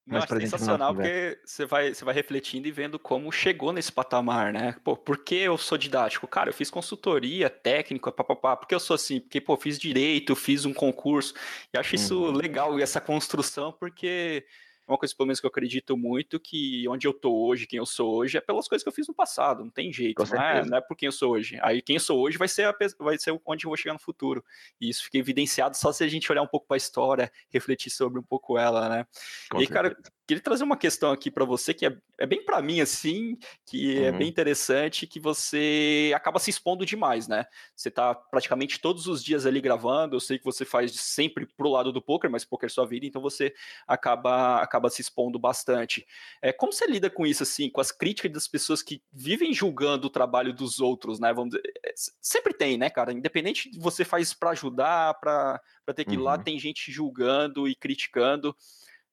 Não, é sensacional porque você vai, você vai refletindo e vendo como chegou nesse patamar, né? Pô, por que eu sou didático? Cara, eu fiz consultoria técnica, papapá, porque eu sou assim, porque, pô, fiz direito, fiz um concurso, e acho isso uhum. legal, essa construção, porque uma coisa, pelo menos, que eu acredito muito, que onde eu tô hoje, quem eu sou hoje, é pelas coisas que eu fiz no passado, não tem jeito, não é, não é por quem eu sou hoje. Aí quem eu sou hoje vai ser, a, vai ser onde eu vou chegar no futuro. E isso fica evidenciado só se a gente olhar um pouco para a história, refletir sobre um pouco ela, né? Com e, certeza. cara, queria trazer uma questão aqui para você que é, é bem para mim assim, que é uhum. é bem interessante, que você acaba se expondo demais, né? Você tá praticamente todos os dias ali gravando, eu sei que você faz sempre pro lado do poker, mas poker é sua vida, então você acaba acaba se expondo bastante. É, como você lida com isso assim, com as críticas das pessoas que vivem julgando o trabalho dos outros, né? Vamos dizer, é, sempre tem, né, cara? Independente de você faz para ajudar, para ter que ir uhum. lá, tem gente julgando e criticando.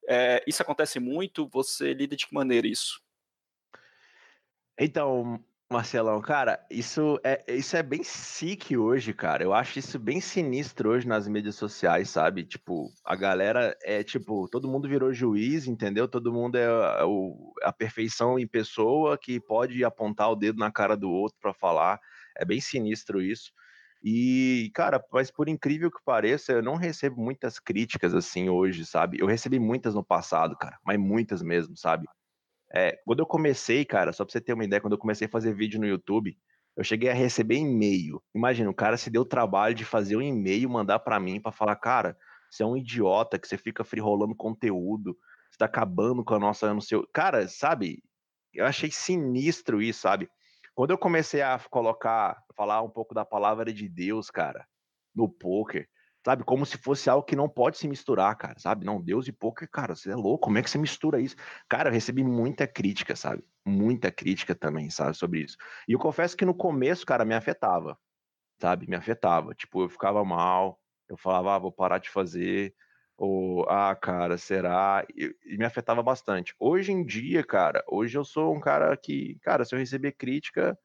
É, isso acontece muito, você lida de que maneira isso? Então, Marcelão, cara, isso é, isso é bem sick hoje, cara. Eu acho isso bem sinistro hoje nas mídias sociais, sabe? Tipo, a galera é tipo, todo mundo virou juiz, entendeu? Todo mundo é a, a perfeição em pessoa que pode apontar o dedo na cara do outro para falar. É bem sinistro isso. E, cara, mas por incrível que pareça, eu não recebo muitas críticas assim hoje, sabe? Eu recebi muitas no passado, cara, mas muitas mesmo, sabe? É, quando eu comecei, cara, só pra você ter uma ideia, quando eu comecei a fazer vídeo no YouTube, eu cheguei a receber e-mail. Imagina, o cara se deu o trabalho de fazer um e-mail, mandar para mim para falar, cara, você é um idiota que você fica rolando conteúdo, você tá acabando com a nossa, não sei, cara, sabe? Eu achei sinistro isso, sabe? Quando eu comecei a colocar, falar um pouco da palavra de Deus, cara, no poker, sabe? Como se fosse algo que não pode se misturar, cara, sabe? Não, Deus e poker, cara, você é louco, como é que você mistura isso? Cara, eu recebi muita crítica, sabe? Muita crítica também, sabe, sobre isso. E eu confesso que no começo, cara, me afetava, sabe? Me afetava. Tipo, eu ficava mal, eu falava, ah, vou parar de fazer, ou, ah, cara, será? E, e, me afetava bastante. Hoje em dia, cara, hoje eu sou um cara que, cara, se eu receber crítica,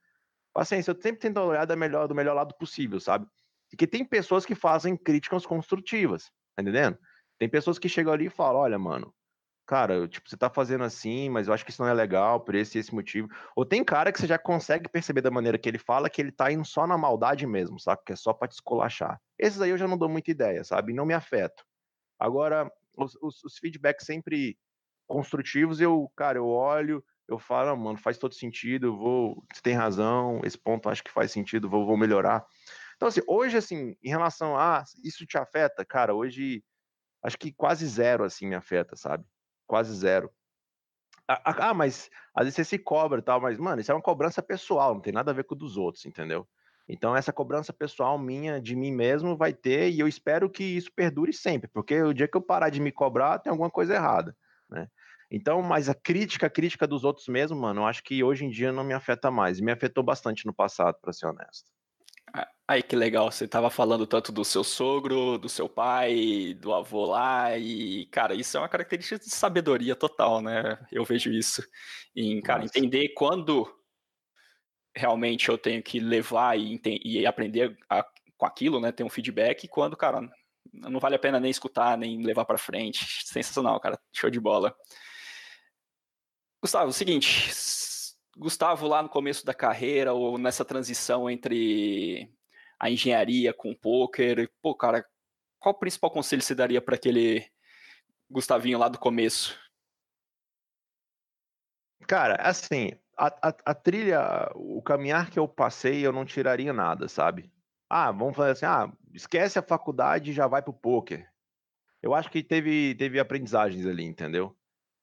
paciência, eu sempre tento olhar do melhor, do melhor lado possível, sabe? Porque tem pessoas que fazem críticas construtivas, tá entendendo? Tem pessoas que chegam ali e falam, olha, mano, cara, tipo, você tá fazendo assim, mas eu acho que isso não é legal por esse esse motivo. Ou tem cara que você já consegue perceber da maneira que ele fala que ele tá indo só na maldade mesmo, sabe? Que é só pra te escolachar. Esses aí eu já não dou muita ideia, sabe? Não me afeto. Agora, os, os, os feedbacks sempre construtivos, eu, cara, eu olho, eu falo, ah, mano, faz todo sentido, vou, você tem razão, esse ponto acho que faz sentido, vou, vou melhorar. Então, assim, hoje, assim, em relação a isso te afeta, cara, hoje acho que quase zero, assim, me afeta, sabe? Quase zero. Ah, mas às vezes você se cobra e tal, mas, mano, isso é uma cobrança pessoal, não tem nada a ver com o dos outros, entendeu? Então, essa cobrança pessoal minha, de mim mesmo, vai ter, e eu espero que isso perdure sempre, porque o dia que eu parar de me cobrar, tem alguma coisa errada, né? Então, mas a crítica, a crítica dos outros mesmo, mano, eu acho que hoje em dia não me afeta mais. Me afetou bastante no passado, para ser honesto. Aí que legal, você tava falando tanto do seu sogro, do seu pai, do avô lá, e, cara, isso é uma característica de sabedoria total, né? Eu vejo isso. Em, cara, Nossa. entender quando realmente eu tenho que levar e, e aprender a, com aquilo, né? Ter um feedback, e quando, cara, não vale a pena nem escutar, nem levar para frente. Sensacional, cara. Show de bola. Gustavo, o seguinte, Gustavo lá no começo da carreira ou nessa transição entre a engenharia com o poker, pô, cara, qual o principal conselho você daria para aquele Gustavinho lá do começo? Cara, assim, a, a, a, trilha, o caminhar que eu passei, eu não tiraria nada, sabe? Ah, vamos fazer assim, ah, esquece a faculdade e já vai pro poker. Eu acho que teve, teve aprendizagens ali, entendeu?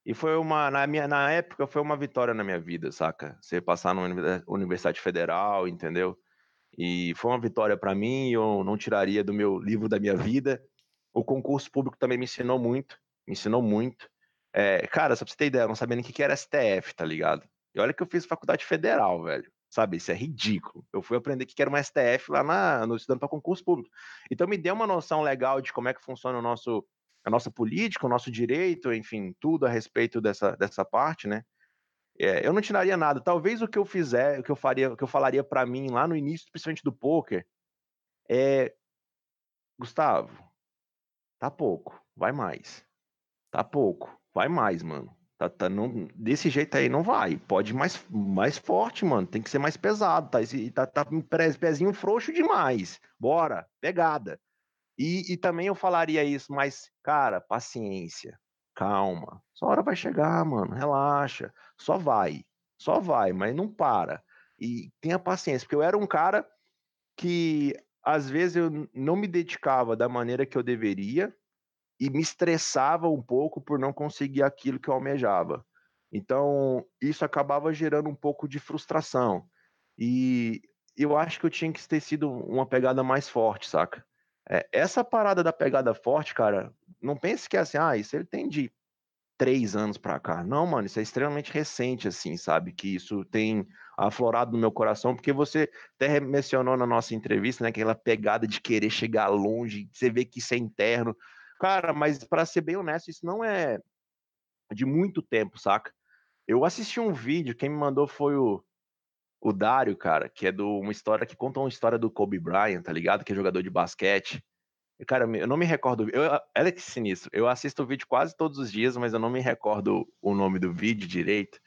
E foi uma, na minha, na época, foi uma vitória na minha vida, saca? Você passar na Universidade Federal, entendeu? E foi uma vitória para mim, eu não tiraria do meu livro da minha vida. O concurso público também me ensinou muito, me ensinou muito. É, cara, só pra você ter ideia, eu não sabia nem o que era STF, tá ligado? E olha que eu fiz faculdade federal, velho. Sabe, isso é ridículo. Eu fui aprender que era uma STF lá na, no estudando para concurso público. Então me deu uma noção legal de como é que funciona o nosso, a nossa política, o nosso direito, enfim, tudo a respeito dessa, dessa parte, né? É, eu não tiraria nada. Talvez o que eu fizer, o que eu faria, o que eu falaria para mim lá no início, principalmente do poker, é Gustavo, tá pouco, vai mais. Tá pouco, vai mais, mano. Tá, tá, não, desse jeito aí não vai. Pode mais, mais forte, mano. Tem que ser mais pesado. Tá, tá, tá um pezinho frouxo demais. Bora, pegada. E, e também eu falaria isso, mas, cara, paciência calma. Sua hora vai chegar, mano. Relaxa. Só vai. Só vai, mas não para. E tenha paciência, porque eu era um cara que às vezes eu não me dedicava da maneira que eu deveria e me estressava um pouco por não conseguir aquilo que eu almejava. Então, isso acabava gerando um pouco de frustração. E eu acho que eu tinha que ter sido uma pegada mais forte, saca? É, essa parada da pegada forte, cara, não pense que é assim, ah, isso ele tem de três anos pra cá. Não, mano, isso é extremamente recente, assim, sabe? Que isso tem aflorado no meu coração, porque você até mencionou na nossa entrevista, né, aquela pegada de querer chegar longe, você vê que isso é interno. Cara, mas para ser bem honesto, isso não é de muito tempo, saca? Eu assisti um vídeo, quem me mandou foi o, o Dário, cara, que é de uma história que conta uma história do Kobe Bryant, tá ligado? Que é jogador de basquete. Cara, eu não me recordo. Eu, olha que sinistro. Eu assisto o vídeo quase todos os dias, mas eu não me recordo o nome do vídeo direito.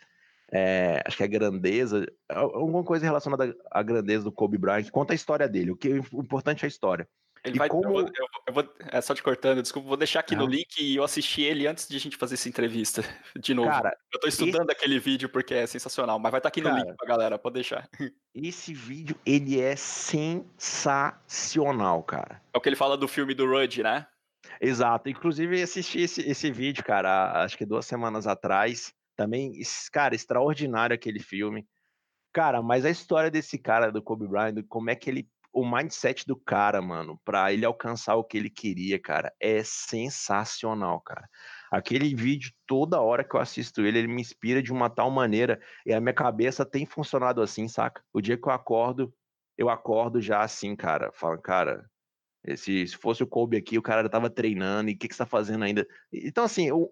É, acho que é grandeza, alguma coisa relacionada à grandeza do Kobe Bryant, conta a história dele. O que o importante é a história. Ele e vai, como... eu, vou, eu vou, é só te cortando, desculpa, vou deixar aqui no link e eu assisti ele antes de a gente fazer essa entrevista de novo. Cara, eu tô estudando esse... aquele vídeo porque é sensacional, mas vai estar tá aqui no Cara, link pra galera, pode deixar. Esse vídeo, ele é sensacional, cara. É o que ele fala do filme do Rudd, né? Exato, inclusive assisti esse, esse vídeo, cara, acho que duas semanas atrás. Também, cara, extraordinário aquele filme. Cara, mas a história desse cara, do Kobe Bryant, como é que ele o mindset do cara, mano, para ele alcançar o que ele queria, cara, é sensacional, cara. Aquele vídeo, toda hora que eu assisto ele, ele me inspira de uma tal maneira e a minha cabeça tem funcionado assim, saca? O dia que eu acordo, eu acordo já assim, cara, falando, cara, se, se fosse o Kobe aqui, o cara tava treinando e o que, que você tá fazendo ainda? Então, assim, o,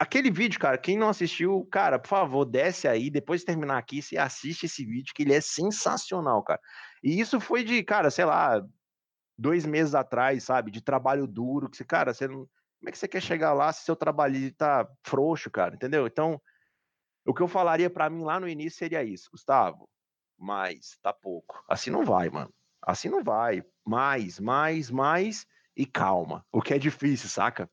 aquele vídeo, cara, quem não assistiu, cara, por favor, desce aí, depois de terminar aqui, você assiste esse vídeo, que ele é sensacional, cara. E isso foi de, cara, sei lá, dois meses atrás, sabe? De trabalho duro, que você, cara, você não. Como é que você quer chegar lá se seu trabalho tá frouxo, cara? Entendeu? Então, o que eu falaria para mim lá no início seria isso, Gustavo. Mais, tá pouco. Assim não vai, mano. Assim não vai. Mais, mais, mais e calma. O que é difícil, saca?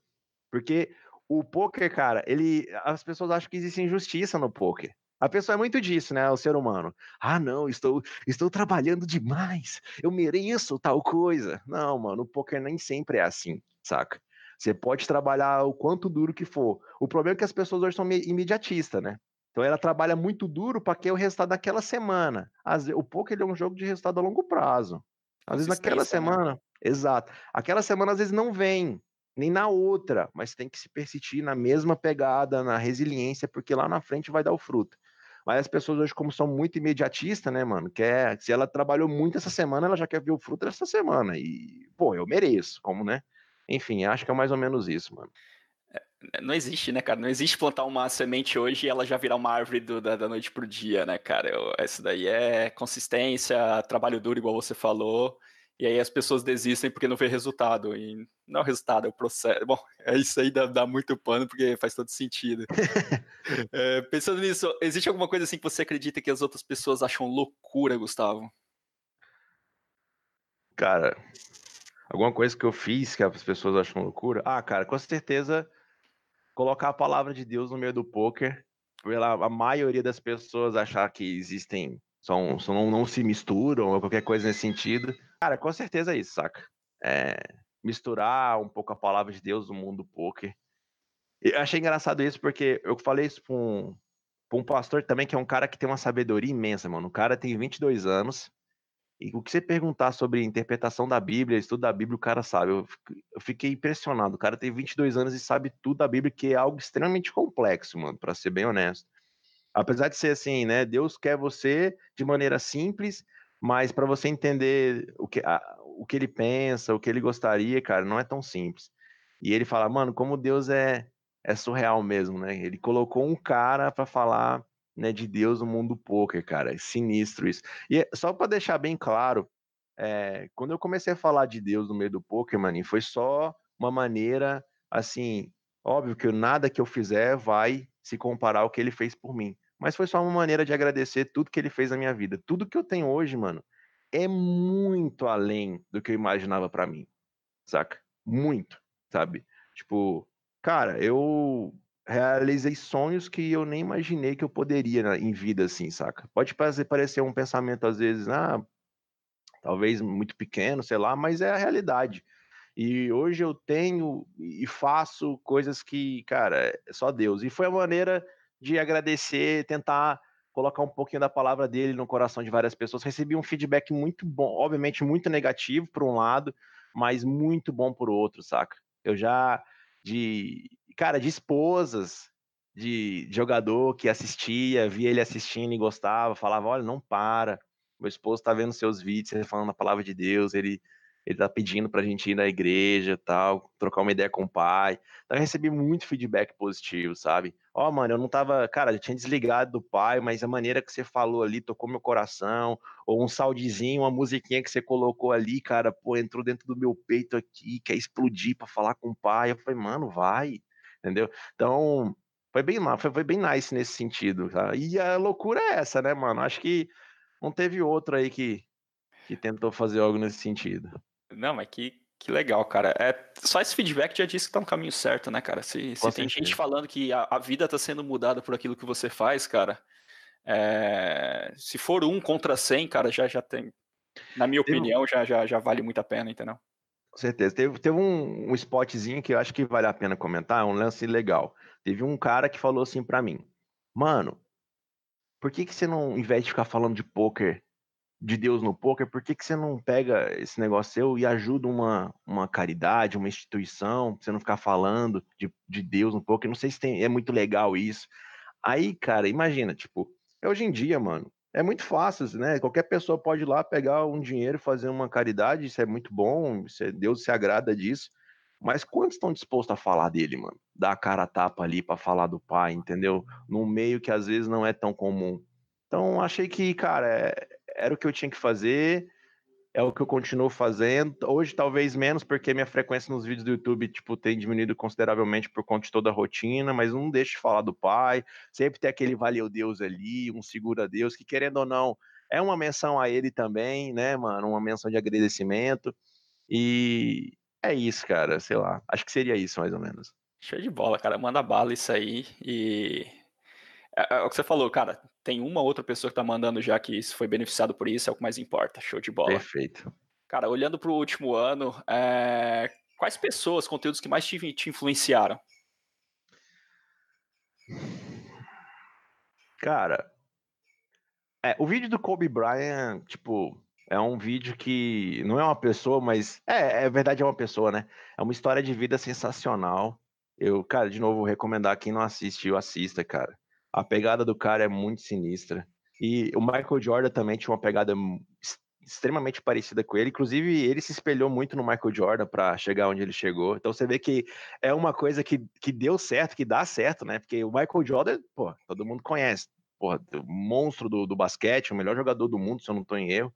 Porque o poker, cara, ele, as pessoas acham que existe injustiça no poker. A pessoa é muito disso, né? O ser humano. Ah, não, estou, estou trabalhando demais. Eu mereço tal coisa. Não, mano, o poker nem sempre é assim, saca? Você pode trabalhar o quanto duro que for. O problema é que as pessoas hoje são imediatistas, né? Então ela trabalha muito duro para que o resultado daquela semana. Às, o poker é um jogo de resultado a longo prazo. Às vezes naquela né? semana, né? exato. Aquela semana às vezes não vem, nem na outra, mas tem que se persistir na mesma pegada, na resiliência, porque lá na frente vai dar o fruto. Mas as pessoas hoje, como são muito imediatistas, né, mano? Quer, se ela trabalhou muito essa semana, ela já quer ver o fruto dessa semana. E, pô, eu mereço, como, né? Enfim, acho que é mais ou menos isso, mano. É, não existe, né, cara? Não existe plantar uma semente hoje e ela já virar uma árvore do, da, da, noite pro dia, né, cara? Eu, daí é consistência, trabalho duro, igual você falou. E aí as pessoas desistem porque não vê resultado. E não é o resultado, é o processo. Bom, é isso aí dá, dá muito pano, porque faz todo sentido. é, pensando nisso, existe alguma coisa assim que você acredita que as outras pessoas acham loucura, Gustavo? Cara, alguma coisa que eu fiz que as pessoas acham loucura? Ah, cara, com certeza colocar a palavra de Deus no meio do poker, pela a maioria das pessoas achar que existem, são, são não, não se misturam ou qualquer coisa nesse sentido. Cara, com certeza é isso, saca? É, misturar um pouco a palavra de Deus no mundo do poker. Eu achei engraçado isso porque eu falei isso pra um, pra um pastor também, que é um cara que tem uma sabedoria imensa, mano. O cara tem 22 anos, e o que você perguntar sobre interpretação da Bíblia, estudo da Bíblia, o cara sabe. Eu, eu fiquei impressionado. O cara tem 22 anos e sabe tudo da Bíblia, que é algo extremamente complexo, mano, para ser bem honesto. Apesar de ser assim, né? Deus quer você de maneira simples, mas para você entender o que, a, o que ele pensa, o que ele gostaria, cara, não é tão simples. E ele fala, mano, como Deus é, é surreal mesmo, né? Ele colocou um cara para falar né, de Deus no mundo do poker, cara. É sinistro isso. E só para deixar bem claro, é, quando eu comecei a falar de Deus no meio do poker, maninho, foi só uma maneira, assim, óbvio que nada que eu fizer vai se comparar ao que ele fez por mim. Mas foi só uma maneira de agradecer tudo que ele fez na minha vida. Tudo que eu tenho hoje, mano, é muito além do que eu imaginava para mim. Saca? Muito, sabe? Tipo, cara, eu realizei sonhos que eu nem imaginei que eu poderia né, em vida, assim, saca? Pode parecer um pensamento, às vezes, ah, talvez muito pequeno, sei lá, mas é a realidade. E hoje eu tenho e faço coisas que, cara, é só Deus. E foi a maneira de agradecer, tentar colocar um pouquinho da palavra dele no coração de várias pessoas. Recebi um feedback muito bom, obviamente muito negativo por um lado, mas muito bom por outro, saca? Eu já de cara, de esposas de jogador que assistia, via ele assistindo e gostava, falava: olha, não para. Meu esposo tá vendo seus vídeos, você falando a palavra de Deus, ele ele tá pedindo pra gente ir na igreja tal, trocar uma ideia com o pai. Então eu recebi muito feedback positivo, sabe? Ó, oh, mano, eu não tava, cara, eu tinha desligado do pai, mas a maneira que você falou ali tocou meu coração, ou um saldizinho, uma musiquinha que você colocou ali, cara, pô, entrou dentro do meu peito aqui, quer explodir para falar com o pai. Eu falei, mano, vai, entendeu? Então, foi bem, foi, foi bem nice nesse sentido, tá? E a loucura é essa, né, mano? Acho que não teve outro aí que, que tentou fazer algo nesse sentido. Não, mas que, que legal, cara. É, só esse feedback já disse que tá no caminho certo, né, cara? Se, se tem gente falando que a, a, vida tá sendo mudada por aquilo que você faz, cara, é, se for um contra cem, cara, já, já tem. Na minha opinião, já, já, já vale muito a pena, entendeu? Com certeza. Teve, teve um, um spotzinho que eu acho que vale a pena comentar, um lance legal. Teve um cara que falou assim para mim, mano, por que, que você não, em vez de ficar falando de poker, de Deus no poker, por que, que você não pega esse negócio seu e ajuda uma, uma caridade, uma instituição, pra você não ficar falando de, de Deus no poker? Não sei se tem, é muito legal isso. Aí, cara, imagina, tipo, hoje em dia, mano, é muito fácil, né? Qualquer pessoa pode ir lá pegar um dinheiro, fazer uma caridade, isso é muito bom, é, Deus se agrada disso. Mas quantos estão dispostos a falar dele, mano? Dar a cara a tapa ali para falar do pai, entendeu? Num meio que às vezes não é tão comum. Então, achei que, cara, é, era o que eu tinha que fazer é o que eu continuo fazendo. Hoje, talvez menos, porque minha frequência nos vídeos do YouTube, tipo, tem diminuído consideravelmente por conta de toda a rotina, mas não deixe de falar do pai. Sempre tem aquele valeu Deus ali, um segura Deus, que querendo ou não, é uma menção a ele também, né, mano? Uma menção de agradecimento. E é isso, cara, sei lá. Acho que seria isso, mais ou menos. Show de bola, cara. Manda bala isso aí. E é, é, o que você falou, cara. Tem uma outra pessoa que tá mandando já que foi beneficiado por isso, é o que mais importa. Show de bola. Perfeito. Cara, olhando para o último ano, é... quais pessoas, conteúdos que mais te, te influenciaram? Cara, é, o vídeo do Kobe Bryant, tipo, é um vídeo que não é uma pessoa, mas é, é verdade, é uma pessoa, né? É uma história de vida sensacional. Eu, cara, de novo, vou recomendar quem não assistiu, assista, cara. A pegada do cara é muito sinistra. E o Michael Jordan também tinha uma pegada extremamente parecida com ele. Inclusive, ele se espelhou muito no Michael Jordan para chegar onde ele chegou. Então você vê que é uma coisa que, que deu certo, que dá certo, né? Porque o Michael Jordan, pô, todo mundo conhece. Porra, monstro do, do basquete, o melhor jogador do mundo, se eu não estou em erro.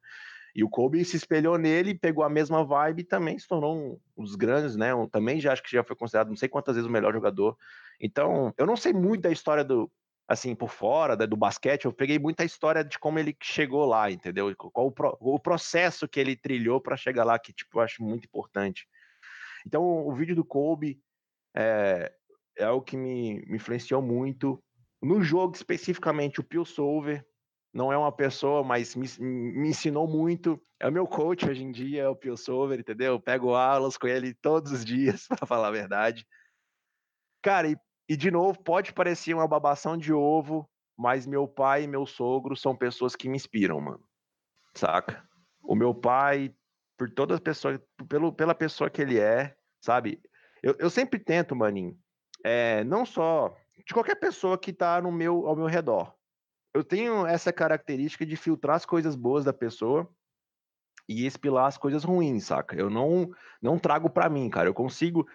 E o Kobe se espelhou nele, pegou a mesma vibe e também se tornou um, um dos grandes, né? Um, também já acho que já foi considerado não sei quantas vezes o melhor jogador. Então, eu não sei muito da história do, assim, por fora do basquete, eu peguei muita história de como ele chegou lá, entendeu? Qual o, pro, o processo que ele trilhou para chegar lá, que, tipo, eu acho muito importante. Então, o vídeo do Kobe é, é o que me, me influenciou muito. No jogo, especificamente, o Pio Solver, não é uma pessoa, mas me, me, ensinou muito. É o meu coach hoje em dia, é o Pio Solver, entendeu? Eu pego aulas com ele todos os dias, para falar a verdade. Cara, e, e de novo, pode parecer uma babação de ovo, mas meu pai e meu sogro são pessoas que me inspiram, mano. Saca? O meu pai, por todas as pessoas, pelo, pela pessoa que ele é, sabe? Eu, eu sempre tento, maninho, é, não só de qualquer pessoa que tá no meu, ao meu redor, eu tenho essa característica de filtrar as coisas boas da pessoa e expilar as coisas ruins, saca? Eu não não trago para mim, cara. Eu consigo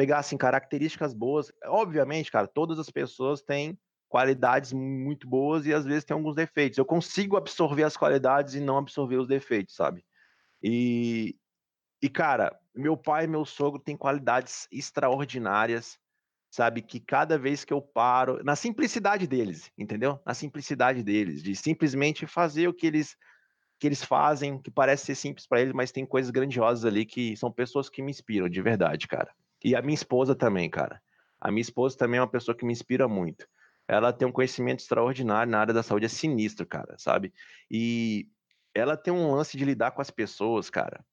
pegar assim características boas. Obviamente, cara, todas as pessoas têm qualidades muito boas e às vezes tem alguns defeitos. Eu consigo absorver as qualidades e não absorver os defeitos, sabe? E e cara, meu pai e meu sogro têm qualidades extraordinárias sabe? Que cada vez que eu paro, na simplicidade deles, entendeu? Na simplicidade deles, de simplesmente fazer o que eles que eles fazem, que parece ser simples para eles, mas tem coisas grandiosas ali que são pessoas que me inspiram de verdade, cara. E a minha esposa também, cara. A minha esposa também é uma pessoa que me inspira muito. Ela tem um conhecimento extraordinário na área da saúde, é sinistro, cara, sabe? E ela tem um lance de lidar com as pessoas, cara,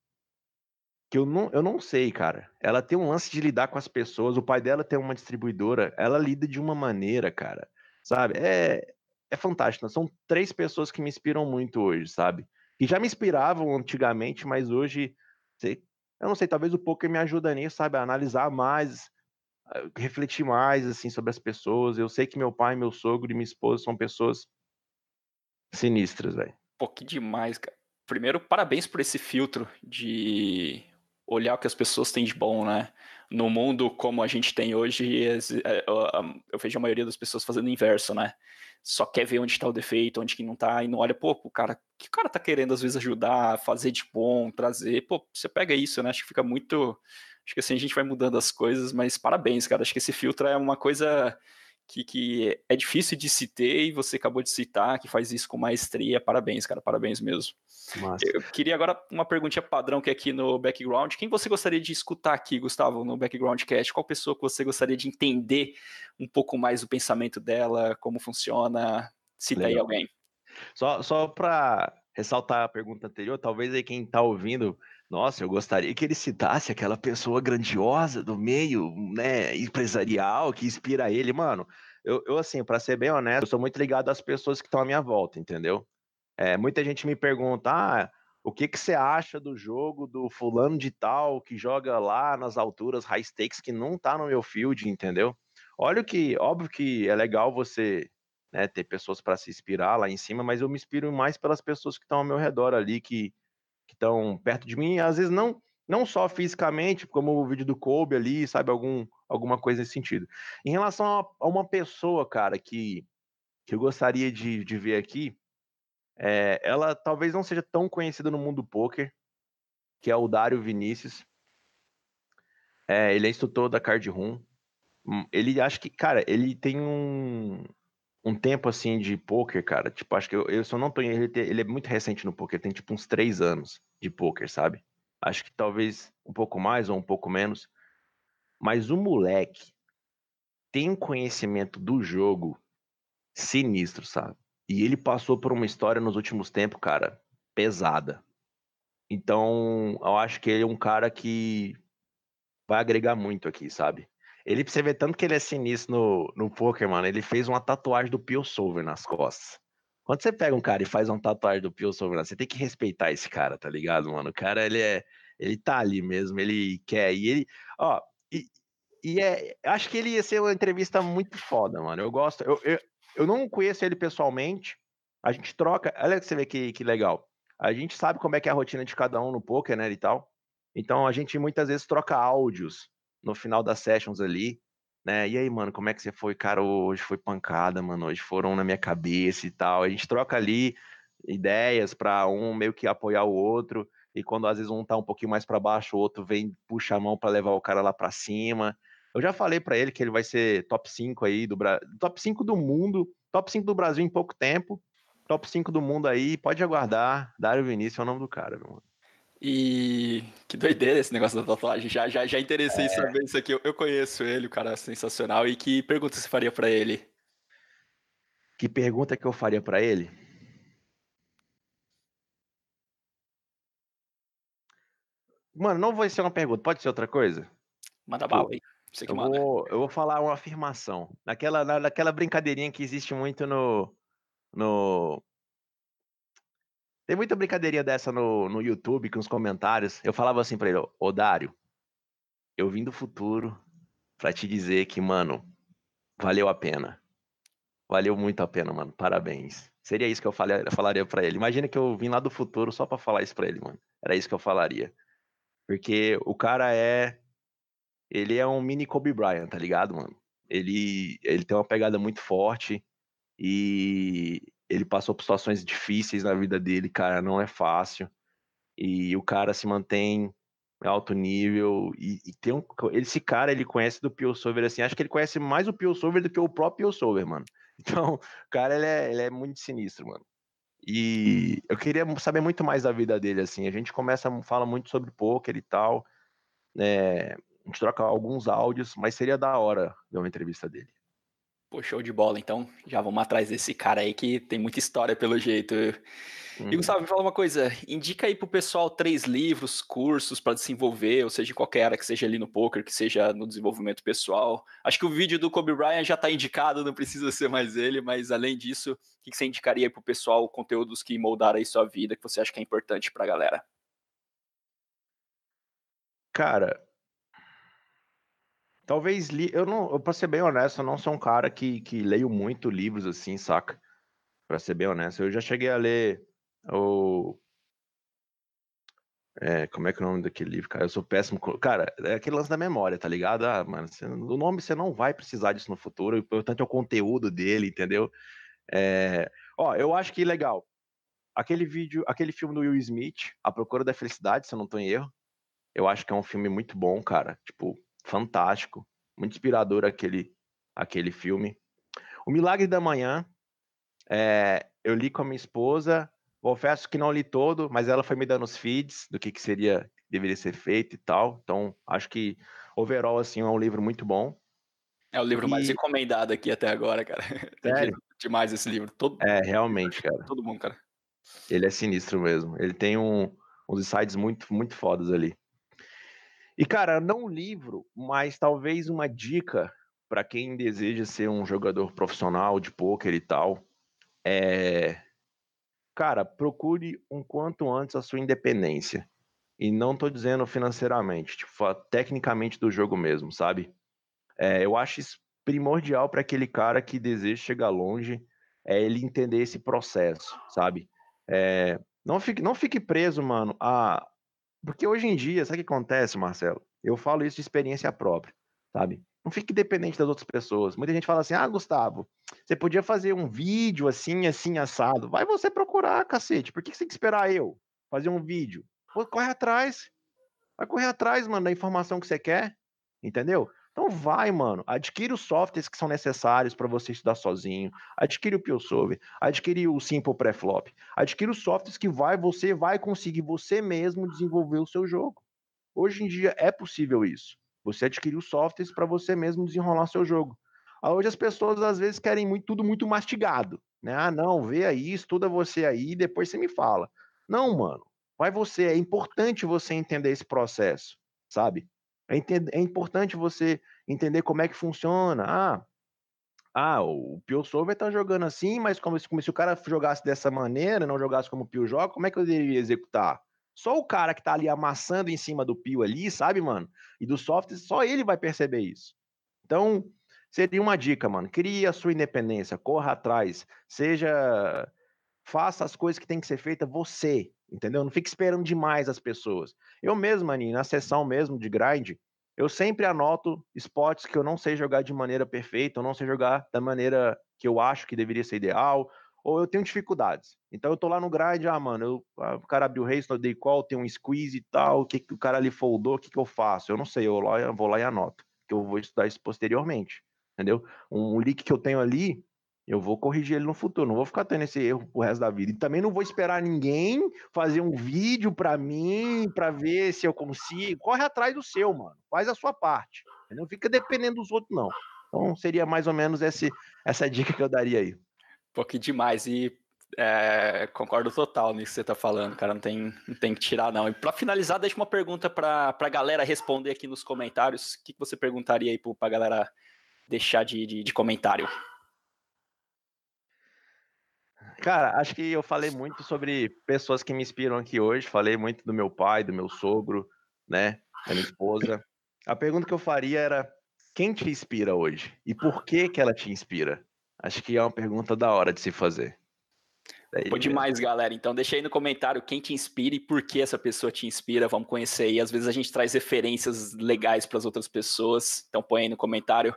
que eu não, eu não sei, cara. Ela tem um lance de lidar com as pessoas. O pai dela tem uma distribuidora. Ela lida de uma maneira, cara. Sabe? É, é fantástico. São três pessoas que me inspiram muito hoje, sabe? Que já me inspiravam antigamente, mas hoje, sei, eu não sei, talvez o poker me ajuda nisso, sabe? A analisar mais, a refletir mais, assim, sobre as pessoas. Eu sei que meu pai, meu sogro e minha esposa são pessoas sinistras, velho. Pô, que demais, cara. Primeiro, parabéns por esse filtro de olhar o que as pessoas têm de bom, né? No mundo como a gente tem hoje, é, eu vejo a maioria das pessoas fazendo o inverso, né? Só quer ver onde está o defeito, onde que não está, e não olha, pô, o cara, que cara tá querendo às vezes ajudar, fazer de bom, trazer, pô, você pega isso, né? Acho que fica muito, acho que assim a gente vai mudando as coisas, mas parabéns, cara, acho que esse filtro é uma coisa que, que é difícil de ter e você acabou de citar, que faz isso com maestria. Parabéns, cara, parabéns mesmo. Massa. Eu queria agora uma perguntinha padrão que é aqui no background. Quem você gostaria de escutar aqui, Gustavo, no background cast? Qual pessoa que você gostaria de entender um pouco mais o pensamento dela, como funciona? Cita Legal. aí alguém. Só, só para ressaltar a pergunta anterior, talvez aí quem está ouvindo nossa, eu gostaria que ele citasse aquela pessoa grandiosa do meio, né, empresarial, que inspira ele, mano. Eu, eu assim, para ser bem honesto, eu sou muito ligado às pessoas que estão à minha volta, entendeu? É, muita gente me pergunta, ah, o que que você acha do jogo do fulano de tal que joga lá nas alturas high stakes que não tá no meu field, entendeu? Olha que, óbvio que é legal você né, ter pessoas para se inspirar lá em cima, mas eu me inspiro mais pelas pessoas que estão ao meu redor ali, que que estão perto de mim, às vezes não não só fisicamente, como o vídeo do Kobe ali, sabe, algum, alguma coisa nesse sentido. Em relação a, a uma pessoa, cara, que, que eu gostaria de, de ver aqui, é, ela talvez não seja tão conhecida no mundo do poker, que é o Dário Vinícius. É, ele é instrutor da Card Room. Hum, ele acho que, cara, ele tem um, um tempo assim de poker, cara, tipo, acho que eu, eu só não tô ele, ele é muito recente no poker, tem tipo uns três anos de poker, sabe? Acho que talvez um pouco mais ou um pouco menos. Mas o moleque, tem um conhecimento do jogo sinistro, sabe? E ele passou por uma história nos últimos tempos, cara, pesada. Então, eu acho que ele é um cara que vai agregar muito aqui, sabe? Ele, pra você ver tanto que ele é sinistro no, no poker, mano, ele fez uma tatuagem do Pio Solver nas costas. Quando você pega um cara e faz uma tatuagem do Pio Solver, você tem que respeitar esse cara, tá ligado, mano? O cara, ele é. Ele tá ali mesmo, ele quer. E ele. Ó, e, e é. Acho que ele ia ser uma entrevista muito foda, mano. Eu gosto. Eu, eu, eu não conheço ele pessoalmente. A gente troca. Olha que você vê que, que legal. A gente sabe como é que é a rotina de cada um no poker, né, e tal. Então a gente muitas vezes troca áudios no final das sessions ali, né? E aí, mano, como é que você foi? Cara, hoje foi pancada, mano. Hoje foram na minha cabeça e tal. A gente troca ali ideias para um meio que apoiar o outro. E quando às vezes um tá um pouquinho mais para baixo, o outro vem, puxa a mão para levar o cara lá para cima. Eu já falei para ele que ele vai ser top 5 aí do Brasil, top 5 do mundo, top 5 do Brasil em pouco tempo, top 5 do mundo aí, pode aguardar. Dário Vinícius é o nome do cara, meu mano. E que doideira esse negócio da tatuagem. Já, já, já interessei em é. saber isso aqui. Eu, eu, conheço ele, o cara é sensacional. E que pergunta você faria para ele? Que pergunta que eu faria para ele? Mano, não vai ser uma pergunta, pode ser outra coisa? Manda bala aí. Você que eu, manda. Vou, eu vou falar uma afirmação. Naquela, naquela brincadeirinha que existe muito no, no, tem muita brincadeirinha dessa no, no YouTube, com os comentários. Eu falava assim pra ele, ô Dário, eu vim do futuro pra te dizer que, mano, valeu a pena. Valeu muito a pena, mano. Parabéns. Seria isso que eu, falaria pra ele. Imagina que eu vim lá do futuro só pra falar isso pra ele, mano. Era isso que eu falaria. Porque o cara é. Ele é um mini Kobe Bryant, tá ligado, mano? Ele, ele tem uma pegada muito forte e ele passou por situações difíceis na vida dele, cara, não é fácil. E o cara se mantém alto nível e, e tem um esse cara ele conhece do Pio Solver assim acho que ele conhece mais o Pio Solver do que o próprio Pio Solver mano. Então o cara ele é, ele é muito sinistro mano. E eu queria saber muito mais da vida dele assim. A gente começa fala muito sobre poker e tal né a gente troca alguns áudios mas seria da hora ver uma entrevista dele Pô, show de bola. Então, já vamos atrás desse cara aí que tem muita história pelo jeito. Hum. E uhum. Gustavo, me fala uma coisa. Indica aí pro pessoal três livros, cursos para desenvolver, ou seja, qualquer área que seja ali no poker, que seja no desenvolvimento pessoal. Acho que o vídeo do Kobe Bryant já está indicado, não precisa ser mais ele, mas além disso, o que você indicaria pro pessoal, conteúdos que moldaram aí sua vida, que você acha que é importante pra galera? Cara, Talvez li, eu não, eu, pra ser bem honesto, eu não sou um cara que, que leio muito livros assim, saca? Pra ser bem honesto, eu já cheguei a ler o. É, como é que é o nome daquele livro, cara? Eu sou péssimo. Cara, é aquele lance da memória, tá ligado? Ah, mano, você, o nome você não vai precisar disso no futuro, o importante é o conteúdo dele, entendeu? É, ó, eu acho que legal. Aquele vídeo, aquele filme do Will Smith, A Procura da Felicidade, se eu não tô em erro, eu acho que é um filme muito bom, cara. Tipo, fantástico, muito inspirador aquele, aquele filme. O Milagre da Manhã, é, eu li com a minha esposa, confesso que não li todo, mas ela foi me dando os feeds do que, que seria, deveria ser feito e tal. Então, acho que overall assim é um livro muito bom. É o livro e... mais recomendado aqui até agora, cara. Sério? Demais esse livro. Todo... É, realmente, cara. Todo mundo, cara. Ele é sinistro mesmo. Ele tem um, uns insights muito, muito fodas ali. E, cara, não um livro, mas talvez uma dica para quem deseja ser um jogador profissional de pôquer e tal. É. Cara, procure um quanto antes a sua independência. E não tô dizendo financeiramente, tipo, tecnicamente do jogo mesmo, sabe? É, eu acho isso primordial para aquele cara que deseja chegar longe, é ele entender esse processo, sabe? É, não, fique, não fique preso, mano, a, porque hoje em dia, sabe o que acontece, Marcelo? Eu falo isso de experiência própria, sabe? Não fique dependente das outras pessoas. Muita gente fala assim: ah, Gustavo, você podia fazer um vídeo assim, assim, assado. Vai você procurar, cacete. Por que você tem que esperar eu fazer um vídeo? Corre atrás. Vai correr atrás, mano, da informação que você quer. Entendeu? Então vai, mano, adquire os softwares que são necessários para você estudar sozinho, adquire o PillSolver, adquire o Simple Preflop, adquire os softwares que vai, você vai conseguir você mesmo desenvolver o seu jogo. Hoje em dia é possível isso. Você adquirir os softwares para você mesmo desenrolar seu jogo. Hoje as pessoas às vezes querem muito, tudo muito mastigado, né? Ah, não, vê aí, estuda você aí, depois você me fala. Não, mano, vai você, é importante você entender esse processo, sabe? É, é importante você entender como é que funciona. Ah, ah, o Pio Solver tá jogando assim, mas como se, como se o cara jogasse dessa maneira, não jogasse como o Pio joga, como é que eu deveria executar? Só o cara que tá ali amassando em cima do Pio ali, sabe, mano? E do software, só ele vai perceber isso. Então, seria uma dica, mano. Crie a sua independência, corra atrás, seja. Faça as coisas que tem que ser feita você, entendeu? Não fique esperando demais as pessoas. Eu mesmo, maninho, na sessão mesmo de grind, eu sempre anoto spots que eu não sei jogar de maneira perfeita, eu não sei jogar da maneira que eu acho que deveria ser ideal, ou eu tenho dificuldades. Então eu tô lá no grind, ah, mano, eu, ah, o cara abriu o race, eu dei call, tem um squeeze e tal, o que, que o cara ali foldou, o que, que eu faço? Eu não sei, eu, lá, eu vou lá e anoto, que eu vou estudar isso posteriormente, entendeu? Um, um leak que eu tenho ali, eu vou corrigir ele no futuro, não vou ficar tendo esse erro pro resto da vida. E também não vou esperar ninguém fazer um vídeo para mim, para ver se eu consigo. Corre atrás do seu, mano. Faz a sua parte. Não fica dependendo dos outros, não. Então seria mais ou menos esse, essa dica que eu daria aí. Pô, que demais. E é, concordo total nisso que você tá falando, cara. Não tem, não tem que tirar, não. E para finalizar, deixa uma pergunta para a galera responder aqui nos comentários. O que, que você perguntaria aí para a galera deixar de, de, de comentário? Cara, acho que eu falei muito sobre pessoas que me inspiram aqui hoje. Falei muito do meu pai, do meu sogro, né? Da minha esposa. A pergunta que eu faria era: quem te inspira hoje? E por que que ela te inspira? Acho que é uma pergunta da hora de se fazer. Daí Pô, demais, galera. Então deixa aí no comentário quem te inspira e por que essa pessoa te inspira. Vamos conhecer aí. Às vezes a gente traz referências legais para as outras pessoas. Então põe aí no comentário.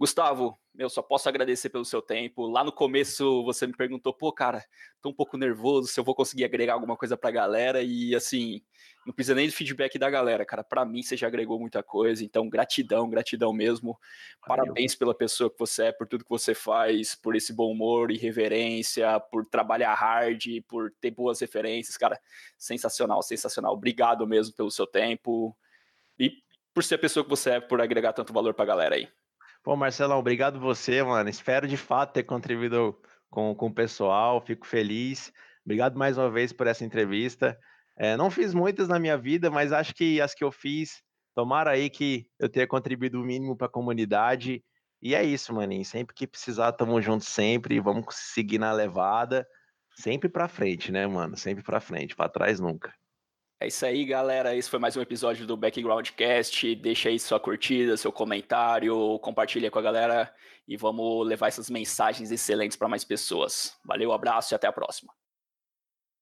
Gustavo, eu só posso agradecer pelo seu tempo. Lá no começo você me perguntou, pô, cara, tô um pouco nervoso se eu vou conseguir agregar alguma coisa pra galera. E assim, não precisa nem de feedback da galera, cara. Para mim você já agregou muita coisa. Então, gratidão, gratidão mesmo. Valeu. Parabéns pela pessoa que você é, por tudo que você faz, por esse bom humor e reverência, por trabalhar hard, por ter boas referências, cara. Sensacional, sensacional. Obrigado mesmo pelo seu tempo. E por ser a pessoa que você é, por agregar tanto valor pra galera aí. Pô, Marcelão, obrigado você, mano. Espero de fato ter contribuído com, com o pessoal, fico feliz. Obrigado mais uma vez por essa entrevista. É, não fiz muitas na minha vida, mas acho que as que eu fiz, tomara aí que eu tenha contribuído o mínimo para a comunidade. E é isso, maninho. Sempre que precisar, tamo junto sempre. Vamos seguir na levada. Sempre para frente, né, mano? Sempre para frente, para trás nunca. É isso aí, galera. Esse foi mais um episódio do Backgroundcast. Deixa aí sua curtida, seu comentário, compartilha com a galera e vamos levar essas mensagens excelentes para mais pessoas. Valeu, abraço e até a próxima.